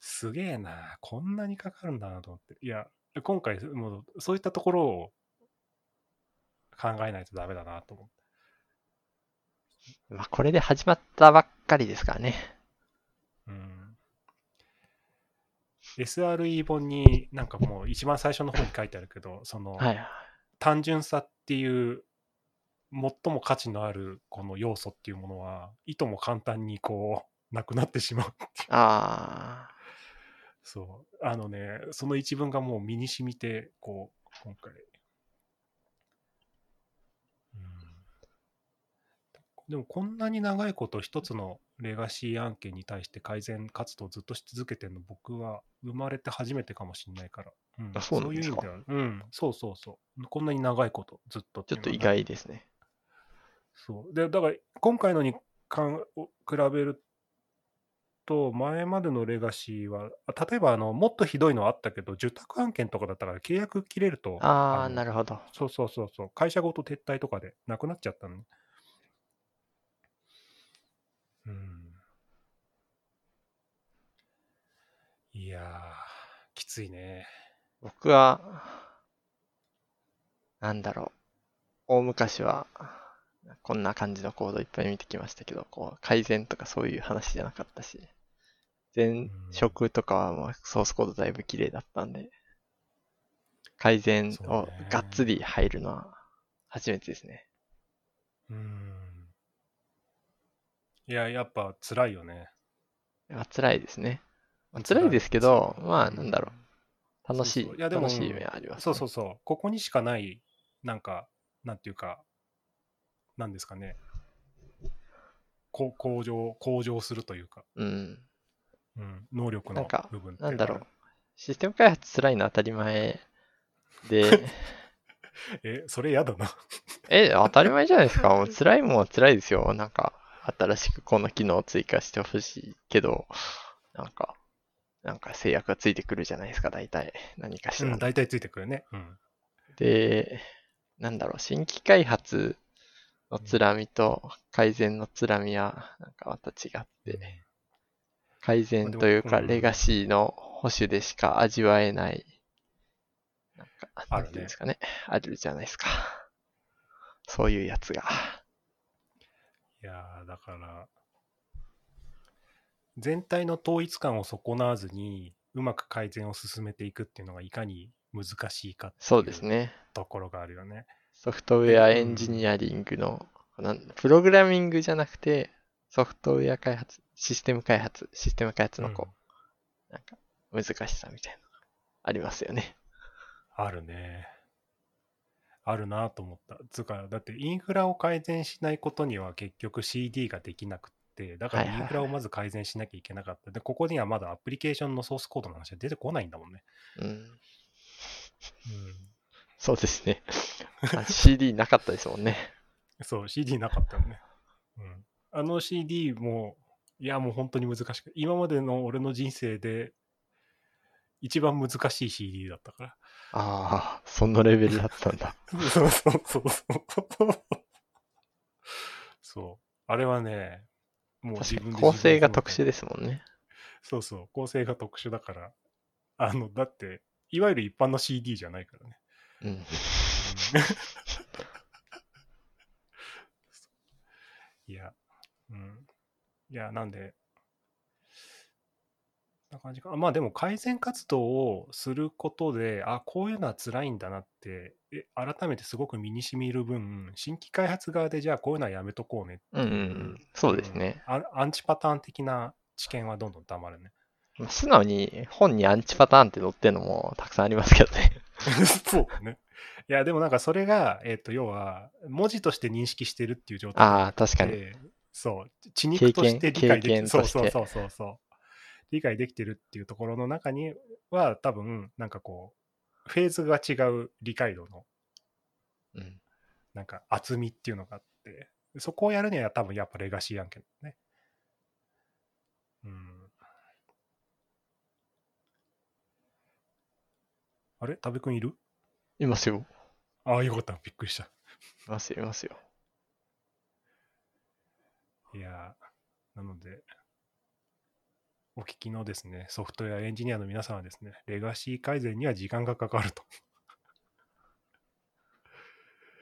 すげえな。こんなにかかるんだなと思って。いや、今回、もうそういったところを考えないとダメだなと思って。まあ、これで始まったばっかりですからね。うん。SRE 本になんかもう一番最初の方に書いてあるけど、その、はい。単純さっていう最も価値のあるこの要素っていうものはいとも簡単にこう なくなってしまうっていう。あそう。あのねその一文がもう身に染みてこう今回、うん、でもこんなに長いこと一つのレガシー案件に対して改善活動をずっとし続けてるの、僕は生まれて初めてかもしれないから。うん、あそうなんですか。いう意味では、うん、そうそうそう。こんなに長いこと、ずっとてちょっと意外ですね。そう。で、だから、今回のにかんを比べると、前までのレガシーは、あ例えば、あの、もっとひどいのはあったけど、受託案件とかだったから、契約切れると、ああ、のなるほど。そうそうそうそう、会社ごと撤退とかでなくなっちゃったのね。うん。いやー、きついね。僕は、なんだろう。大昔は、こんな感じのコードいっぱい見てきましたけど、こう、改善とかそういう話じゃなかったし、前職とかはまあソースコードだいぶ綺麗だったんで、改善をがっつり入るのは初めてですね。うん。いや、やっぱ辛いよね。まあ、辛いですね。まあ辛いですけど、まあなんだろう。楽しいそうそういやでも楽しい面あります、ね。そうそうそう。ここにしかない、なんか、なんていうか、なんですかね。こ向上、向上するというか、うん。うん、能力のなんか部分なんだろう。システム開発辛いのは当たり前で、え、それ嫌だな。え、当たり前じゃないですか。もう辛いもんは辛いですよ。なんか、新しくこの機能を追加してほしいけど、なんか、なんか制約がついてくるじゃないですか、大体。何かしら。うん、大体ついてくるね。うん。で、なんだろう、新規開発の辛みと改善の辛みは、なんかまた違って、改善というか、レガシーの保守でしか味わえない、なんか、あるんですかね、あるじゃないですか。そういうやつが。いやーだから、全体の統一感を損なわずに、うまく改善を進めていくっていうのがいかに難しいかってそうですいうね。ところがあるよね。ソフトウェアエンジニアリングの、なんプログラミングじゃなくて、ソフトウェア開発、システム開発、システム開発のこう、なんか難しさみたいなのがありますよね。あるね。あるなと思った。つうか、だってインフラを改善しないことには結局 CD ができなくって、だからインフラをまず改善しなきゃいけなかった。で、ここにはまだアプリケーションのソースコードの話は出てこないんだもんね。うん。うん。そうですね。あ CD なかったですもんね。そう、CD なかったよね。うん。あの CD も、いや、もう本当に難しく、今までの俺の人生で一番難しい CD だったから。ああ、そのレベルだったんだ。そうそうそうそう。そう。あれはね、もう自分で構成が特殊で。ですもんね。そうそう。構成が特殊だから。あの、だって、いわゆる一般の CD じゃないからね。うん。うん いや、うん。いや、なんで、な感じか。まあでも改善活動をすることで、あ、こういうのは辛いんだなって、え改めてすごく身に染みる分、新規開発側でじゃあこういうのはやめとこうねうんうんうん。そうですね。うんアアンチパターン的な知見はどんどんたまるね。まあ素直に本にアンチパターンって載ってるのもたくさんありますけどね。そうだね。いや、でもなんかそれが、えっ、と、要は、文字として認識してるっていう状態ああ、確かに。で、そう、血肉として理解でき経験そうそうそうそうそう。理解できてるっていうところの中には、多分、なんかこう、フェーズが違う理解度の、うん。なんか厚みっていうのがあって、そこをやるには多分やっぱレガシー案件だね。うん。あれ？多部くんいる？いますよ。ああ、よかった。びっくりした。いますよ、いますよ。いやー、なので、お聞きのですね、ソフトウェアエンジニアの皆さんはですね、レガシー改善には時間がかかると。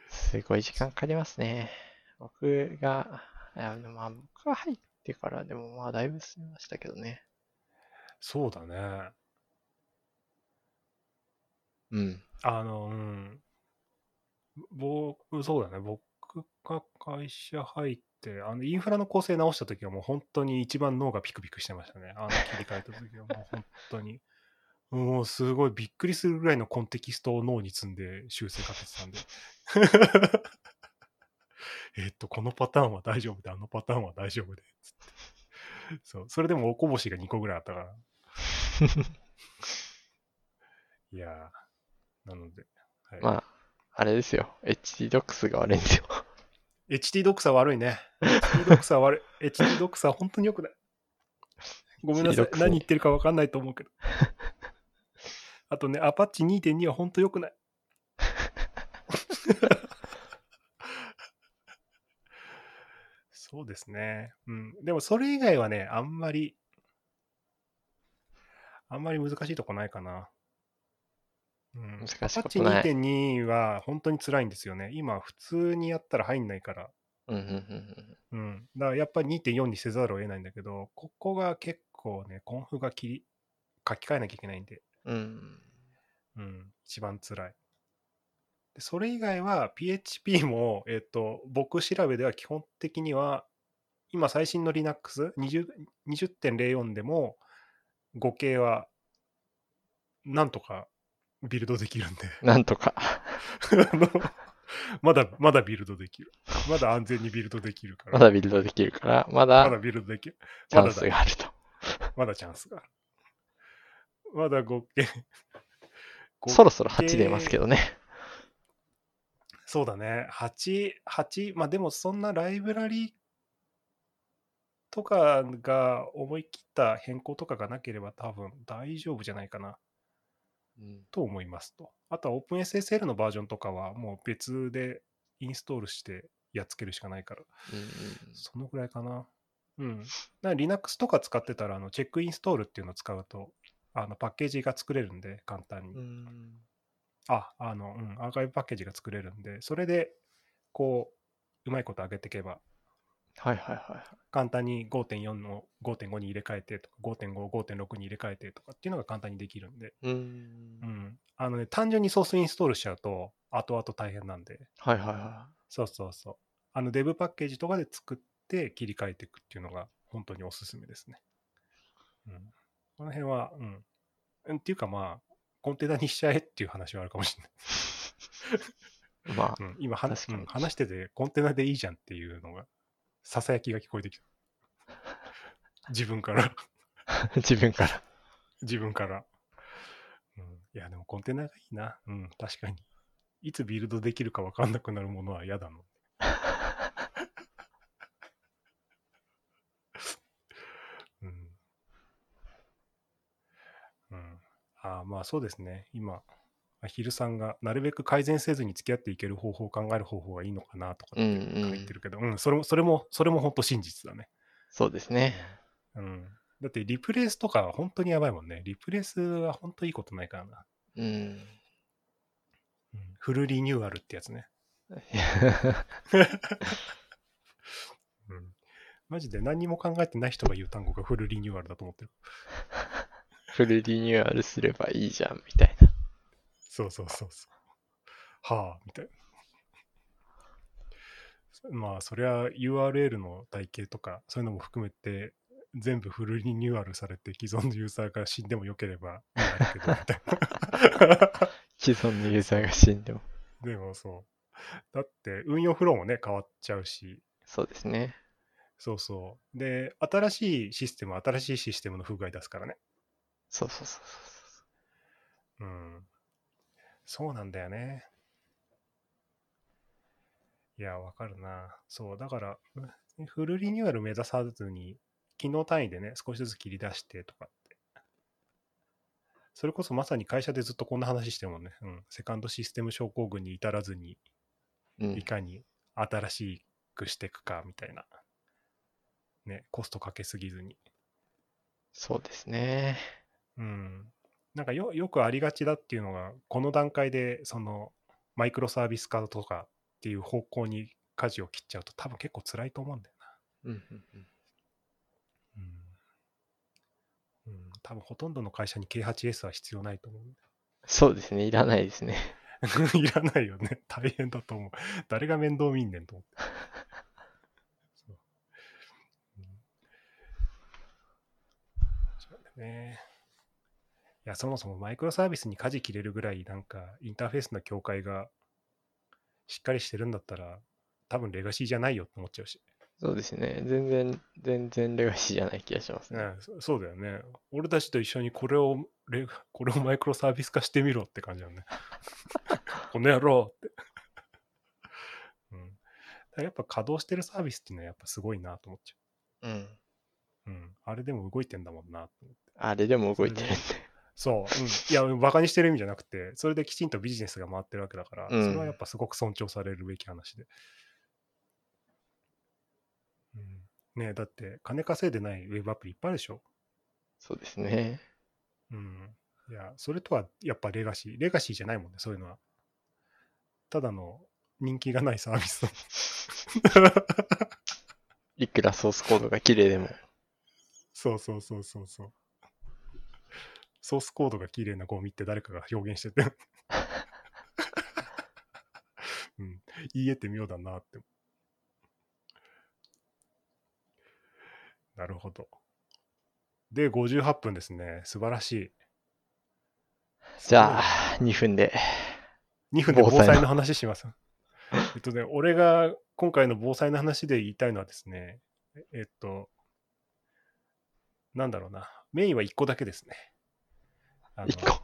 すごい時間かかりますね。僕が、いや、でもまあ僕が入ってからでもまあだいぶ進みましたけどね。そうだね。うん。あの、うん。僕、そうだね。僕が会社入って、あの、インフラの構成直したときはもう本当に一番脳がピクピクしてましたね。あの、切り替えたときはもう本当に。もうすごいびっくりするぐらいのコンテキストを脳に積んで修正かけてたんで。えっと、このパターンは大丈夫で、あのパターンは大丈夫で。つってそう。それでもおこぼしが2個ぐらいあったから。いやー、なので。はい、まあ、あれですよ。HTDocs が悪いんですよ。HT ドクサー悪いね。HT ドクサー悪い。HT ドクサー本当に良くない。ごめんなさい何言ってるか分かんないと思うけど。あとね、アパッチ2.2は本当良くない。そうですね。うん。でもそれ以外はね、あんまり、あんまり難しいとこないかな。うん。難しいアパッチことない。2.2は本当に辛いんですよね。今、普通にやったら入んないから。うん。だからやっぱり2.4にせざるを得ないんだけど、ここが結構ね、コンフが切り、書き換えなきゃいけないんで、うん。うん。うん、一番辛い。でそれ以外は PHP も、えっ、と、僕調べでは基本的には、今最新の Linux20 20.04でも、5系は、なんとかビルドできるんで、なんとか。あのまだ、まだビルドできる。まだ安全にビルドできるから。まだビルドできるから、ままだだビルドできる。チャンスがあると。まだチャンスがある。まだ5系。5そろそろ8出ますけどね。そうだね。8、8、まあでもそんなライブラリとかが思い切った変更とかがなければ多分大丈夫じゃないかなうんと思いますと。あとは OpenSSL のバージョンとかはもう別でインストールしてやっつけるしかないから、そのぐらいかな。うん。だから Linux とか使ってたらあのチェックインストールっていうのを使うとあのパッケージが作れるんで簡単に。うんあ、あの、うん、アーカイブパッケージが作れるんで、それで、こう、うまいこと上げていけば、はいはいはい。簡単に5.4の5.5に入れ替えてとか、5.5、5.6に入れ替えてとかっていうのが簡単にできるんで、う。うんん。あのね、単純にソースインストールしちゃうと、後々大変なんで、はいはいはそうそうそう。あの、デブパッケージとかで作って切り替えていくっていうのが、本当におすすめですね。うん。この辺は、うん。うんっていうかまあ、コンテナにしちゃえっていう話はあるかもしれない。い。まうん、今は、確かにうん話しててコンテナでいいじゃんっていうのが、ささやきが聞こえてきた。自分から、あ、自分から。自分から。うん、いや、でもコンテナがいいな。うん、確かに。いつビルドできるか分かんなくなるものは嫌だの。うん。うん。ああ、まあそうですね。今、アヒルさんがなるべく改善せずに付き合っていける方法を考える方法がいいのかなとかってうんうん書いてるけど、うん、それも、それも、それも本当真実だね。そうですね。うん。だってリプレイスとかは本当にやばいもんね。リプレイスは本当いいことないからな。うん。うん、フルリニューアルってやつね。うん。マジで何にも考えてない人が言う単語がフルリニューアルだと思ってる。フルリニューアルすればいいじゃん、みたいな。そうそうそうそう。はあ、みたいな。まあ、そりゃ URL の体系とか、そういうのも含めて、全部フルリニューアルされて、既存のユーザーが死んでもよければいいけど、みたいな。既存のユーザーが死んでも。でもそう。だって、運用フローもね、変わっちゃうし、そうですね。そうそう。で、新しいシステムは新しいシステムの不具合出すからね。そうそうそうそう。うん。そうなんだよね。いや、わかるな。そう、だから、うフルリニューアル目指さずに、機能単位でね、少しずつ切り出してとかって。それこそまさに会社でずっとこんな話してるもんね。うん。セカンドシステム症候群に至らずに、うんい。かに新しくしていくか、みたいな。ね、コストかけすぎずに。そうですね。うん。なんかよよくありがちだっていうのが、この段階でそのマイクロサービス化とかっていう方向に舵を切っちゃうと多分結構辛いと思うんだようんうんうん。な。うん。うん、多分ほとんどの会社に K8S は必要ないと思うんそうですね。いらないですね。いらないよね。大変だと思う。誰が面倒見んねんと思って。そううんそうだね。いや、そもそもマイクロサービスに舵切れるぐらい、なんか、インターフェースの境界がしっかりしてるんだったら、多分レガシーじゃないよって思っちゃうし。そうですね。全然、全然レガシーじゃない気がしますね。ねそそうだよね。俺たちと一緒にこれをレ、これをマイクロサービス化してみろって感じだよね。この野郎って。うん。やっぱ稼働してるサービスっていうのはやっぱすごいなと思っちゃうん。う。うん。あれでも動いてんだもんなと思って。あれでも動いてるんで。そう。うん。いや、バカにしてる意味じゃなくて、それできちんとビジネスが回ってるわけだから、うんそれはやっぱすごく尊重されるべき話で。うん。ねえだって、金稼いでないウェブアプリいっぱいあるでしょ？そうですね。うん。いや、それとはやっぱレガシー。レガシーじゃないもんね、そういうのは。ただの人気がないサービス。いくらソースコードが綺麗でも。そうそうそうそうそう。ソースコードが綺麗なゴミって誰かが表現してて。うん。言い得て妙だなって。なるほど。で、58分ですね。素晴らしい。じゃあ、2分で。2分で防防災の災の話します。えっとね、俺が今回の防災の話で言いたいのはですね、えっと、なんだろうな、メインは1個だけですね。あの1個。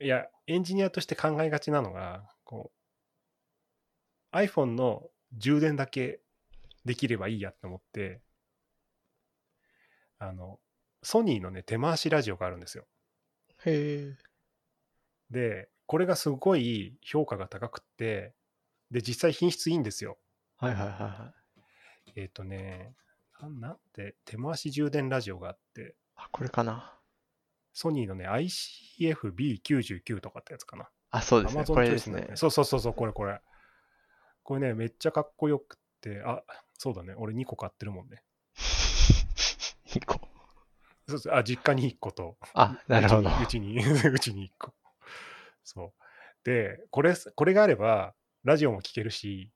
いや、エンジニアとして考えがちなのが、こう、iPhone の充電だけできればいいやって思って、あの、ソニーのね、手回しラジオがあるんですよ。へえ。で、これがすごい評価が高くって、で、実際品質いいんですよ。はいはいはいはえい。っ、とね、なんなんて手回し充電ラジオがあって、あ、これかな。ソニーのね、ICF-B99 とかってやつかな。あ、そうですね。Amazon これですねのそうそうそうそう、これこれ。これね、めっちゃかっこよくって、あ、そうだね、俺2個買ってるもんね。1個。そうそうあ、実家に1個と、あ、なるほど。うちに、うちに うちに1個。そう。で、これ、これがあれば、ラジオも聴けるし、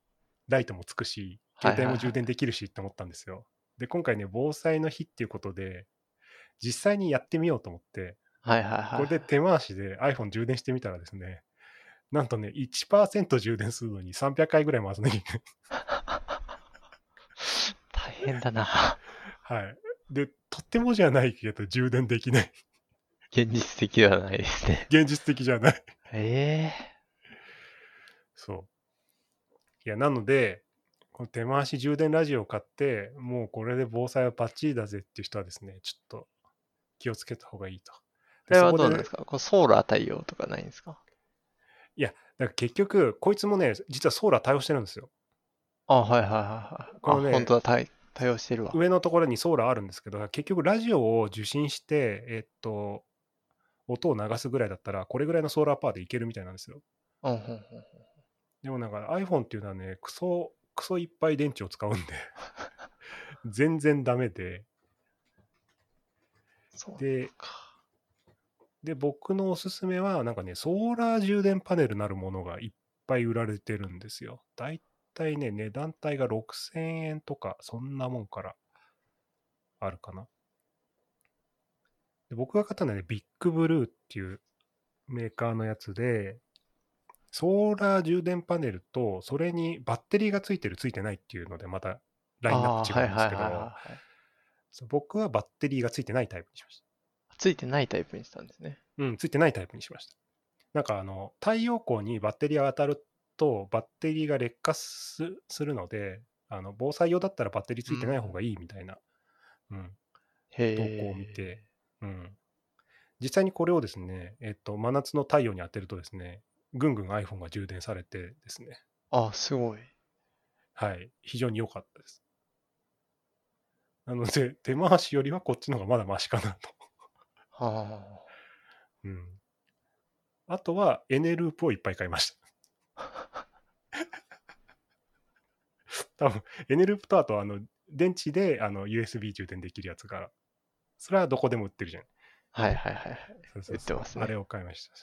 ライトもつくし、携帯も充電できるしって思ったんですよ。で、今回ね、防災の日っていうことで、実際にやってみようと思って、はいはいはい。これで手回しで iPhone 充電してみたらですね、なんとね、1%充電するのに300回ぐらい回さなきゃいけない。大変だな。はい。で、とってもじゃないけど充電できない。現実的ではないですね。現実的じゃない。ええそう。いや、なので、この手回し充電ラジオを買って、もうこれで防災はバッチリだぜっていう人はですね、ちょっと気をつけた方がいいと。これはどうなんですか？これソーラー対応とかないんですか？だから結局、こいつもね、実はソーラー対応してるんですよ。あ、はいはいはいはい。このねあ、本当だ、対対応してるわ。上のところにソーラーあるんですけど、結局ラジオを受信して、えっと、音を流すぐらいだったら、これぐらいのソーラーパワーでいけるみたいなんですよ。うんうんうんでもなんか iPhone っていうのはね、クソ、クソいっぱい電池を使うんで、全然ダメで、そうで、か。で、僕のおすすめは、なんかね、ソーラー充電パネルなるものがいっぱい売られてるんですよ。だいたいね、値段帯が6000円とか、そんなもんからあるかな。で僕が買ったのはね、ビッグブルーっていうメーカーのやつで、ソーラー充電パネルと、それにバッテリーがついてる、ついてないっていうので、またラインナップ違うんですけど、僕はバッテリーがついてないタイプにしました。ついてないタイプにしたんですね。うん、ついてないタイプにしました。なんかあの、太陽光にバッテリーが当たると、バッテリーが劣化すするので、あの防災用だったらバッテリーついてない方がいいみたいな、うん、へ投え。稿を見て、うん。実際にこれをですね、えっと、真夏の太陽に当てるとですね、ぐんぐん iPhone が充電されてですね、あ、すごい。はい、非常に良かったです。なので、手回しよりはこっちの方がまだマシかなと。はうん。あとは、エネループをいっぱい買いました。多分、エネループとあと、あの、電池であの USB 充電できるやつが、それはどこでも売ってるじゃん。あ。はいはいはいはい。そうそうそう売ってますねあれを買いました。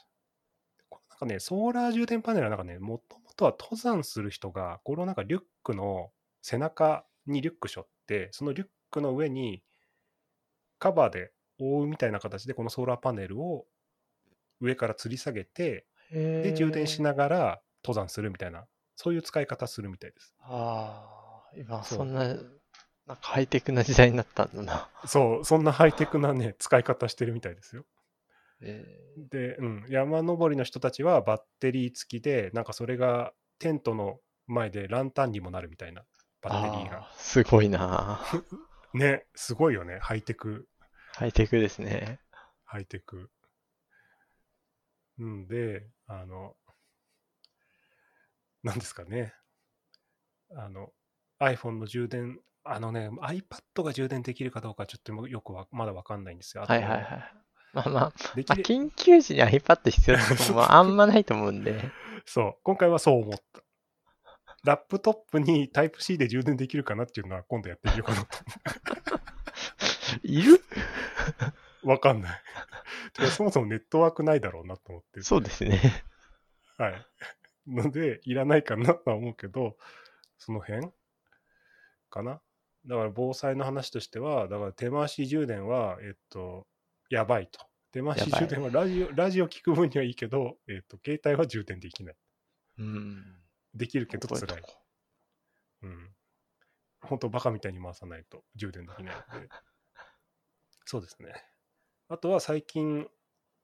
なんかね、ソーラー充電パネルはなんかね、もともとは登山する人が、これをなんかリュックの背中にリュック背負って、そのリュックの上にカバーで覆うみたいな形で、このソーラーパネルを上から吊り下げて、で、充電しなながら登山するみたいな、そういう使い方するみたいです。ああ、今、そんな、なんかハイテクな時代になったんだな。そう、そんなハイテクなね、使い方してるみたいですよ。えで、うん、山登りの人たちはバッテリー付きで、なんかそれがテントの前でランタンにもなるみたいな、ー、バッテリーが。すごいな。ね、すごいよね、ハイテク、ハイテクですね。ハイテク。うんで、あの、なんですかね、あの、iPhone の充電、あのね、iPad が充電できるかどうかちょっとよくわまだわかんないんですよ。はいはいはい。まあまあ、できるまあ、緊急時に iPad 必要なこともあんまないと思うんで。そう、今回はそう思った。ラップトップにタイプ C で充電できるかなっていうのは今度やってみようかなと。いる？わかんない。そもそもネットワークないだろうなと思って。そうですね。はい。ので、いらないかなとは思うけど、その辺かな。だから防災の話としては、だから手回し充電は、えっと、やばいと。手回し充電はラジオ、ラジオ聞く分にはいいけど、えっと、携帯は充電できない。うん。できるけど辛いうん。本当バカみたいに回さないと充電できないので。そうですね。あとは最近、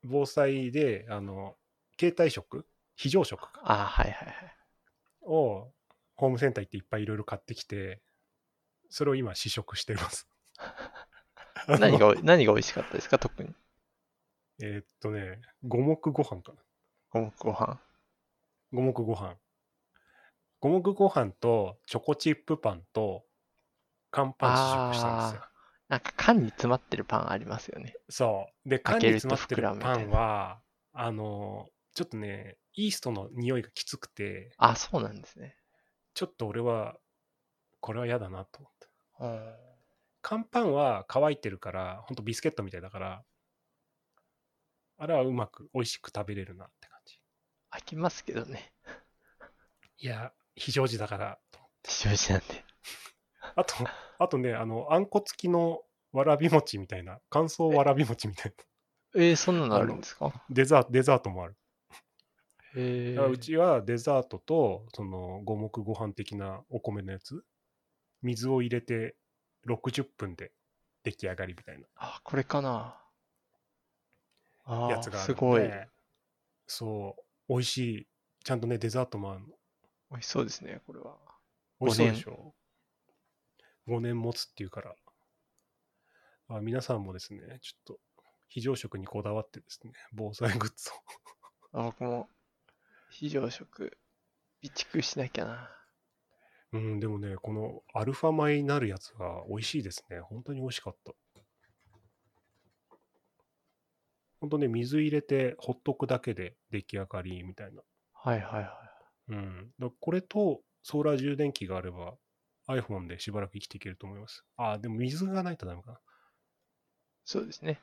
防災で、あの、携帯食非常食ああ、はいはいはい。をホームセンター行っていっぱいいろいろ買ってきて、それを今試食してます。何が何が美味しかったですか？特に。えーっとね、五目ご飯かな。ごもご飯。五目ご飯。五目ご飯とチョコチップパンと乾パン試食したんですよ。なんか缶に詰まってるパンありますよね。そう。で、缶開に詰まってるパンは、あの、ちょっとね、イーストの匂いがきつくて、あ、そうなんですね。ちょっと俺は、これは嫌だなと思って。うん乾パンは乾いてるから、ほんとビスケットみたいだから、あれはうまく、美味しく食べれるなって感じ。飽きますけどね。いや、非常時だからと。正直なんで。あと、あとね、あの、あんこ付きのわらび餅みたいな、乾燥わらび餅みたいな、えー、そんなのあるんですか？デザート、デザートもある。えだからうちはデザートと、その五目ご飯的なお米のやつ、水を入れて60分で出来上がりみたいなあ、これかな。あやつがあすごい。そう、美味しい。ちゃんとね、デザートもあるの。美味しそうですね、これは。美味しそうでしょ ?5 年持つっていうから。あ皆さんもですね、ちょっと非常食にこだわってですね、防災グッズを。あ僕も、非常食、備蓄しなきゃな。うん、でもね、このアルファ米になるやつは美味しいですね。本当に美味しかった。本当ね、水入れてほっとくだけで出来上がりみたいな。はいはいはうん。だこれとソーラー充電器があれば iPhone でしばらく生きていけると思います。あ、でも水がないとダメかな。い。そうですね。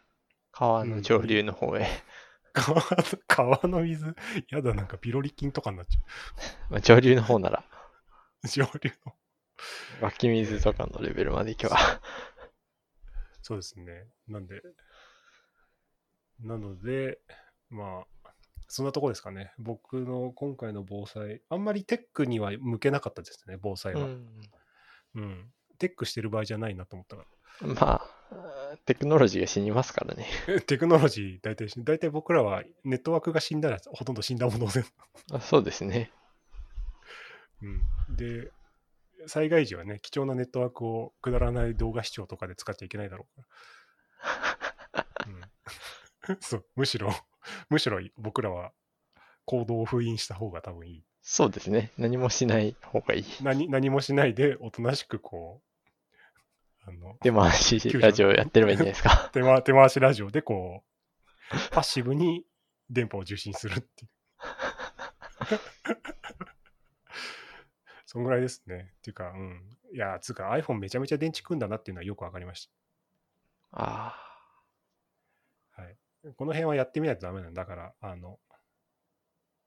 川の上流の方へ。川の川の水やだ、なんかピロリ菌とかになっちゃまあ、上流の方なら、う。上流の。湧き水とかのレベルまで行けば。そうですね。なんで、なので、まあ、そんなとこですかね。僕の今回の防災、あんまりテックには向けなかったですね、防災は。うん。うん。テックしてる場合じゃないなと思ったかまあ、テクノロジーが死にますからね。ら。テクノロジー、大体、大体僕らはネットワークが死んだらほとんど死んだも同然。あ そうですね。うん。で、災害時はね、貴重なネットワークをくだらない動画視聴とかで使っちゃいけないだろうから。うん、そう、むしろ、むしろ僕らは行動を封印した方が多分いい。そうですね。何もしない方がいい。何何もしないで、おとなしくこう、あの、手回しラジオやってればいいんじゃないですか。手回手回しラジオでこう、パッシブに電波を受信するっていう。そんぐらいですね。っていうか、うん。いや、つうか iPhone めちゃめちゃ電池食うんだなっていうのはよくわかりましあた。はい。この辺はやってみないとダメなんだから、あの、あ、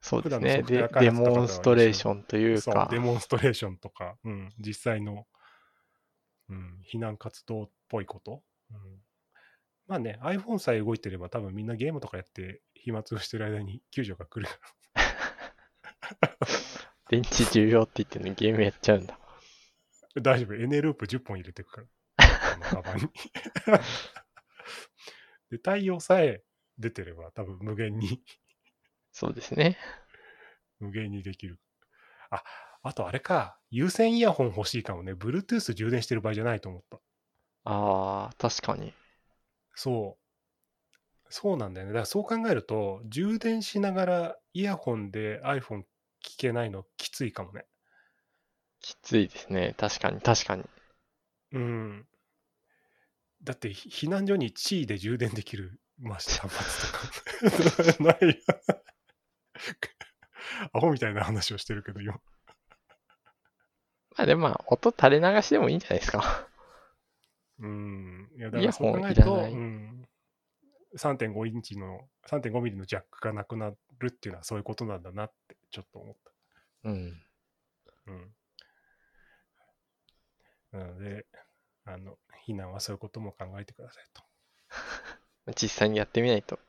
そうですね。デ発とかとはモンストレーションというそうか、デモンストレーションとか、うん、実際の、うん、避難活動っぽいこと。うん、まあね、iPhone さえ動いてれば多分みんなゲームとかやって暇つぶしてる間に救助が来る。電池重要って言ってね、ゲームやっちゃうんだ。大丈夫。エネループ10本入れてくから。あのカバンに。で、太陽さえ出てれば多分無限に、そうですね。無限にできる。あ、あとあれか。有線イヤホン欲しいかもね。Bluetooth 充電してる場合じゃないと思った。ああ、確かに。そう。そうなんだよね。だからそう考えると、充電しながらイヤホンで iPhone 聞けないのきついかもね。きついですね。確かに、確かに。うん。だって、ひ避難所に地位で充電できる、まあ、端末とか。ないよ。アホみたいな話をしてるけど、今。まあでもまあ、音垂れ流しでもいいんじゃないですか。うん。いや、だからそう考えると、うん。3.5インチの、3.5ミリのジャックがなくなるっていうのはそういうことなんだなって、ちょっと思った。うん。うん。なので、あの、避難はそういうことも考えてくださいと。実際にやってみないと。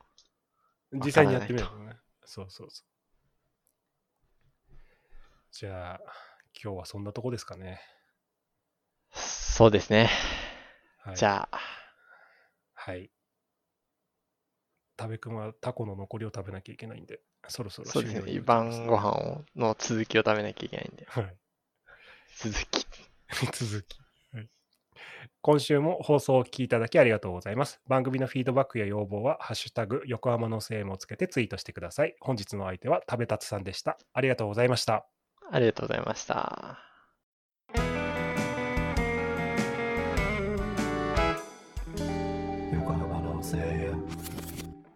実際にやってみるとね。そうそうそう。じゃあ、今日はそんなとこですかね。そうですね。はい、じゃあ、はい。多部君はタコの残りを食べなきゃいけないんで、そろそろそうですね。晩ご飯をの続きを食べなきゃいけないんで。はい。続き。続き。今週も放送をお聞きいただきありがとうございます。番組のフィードバックや要望は、ハッシュタグ、横浜の声援をつけてツイートしてください。本日の相手は、食べたつさんでした。ありがとうございました。ありがとうございました。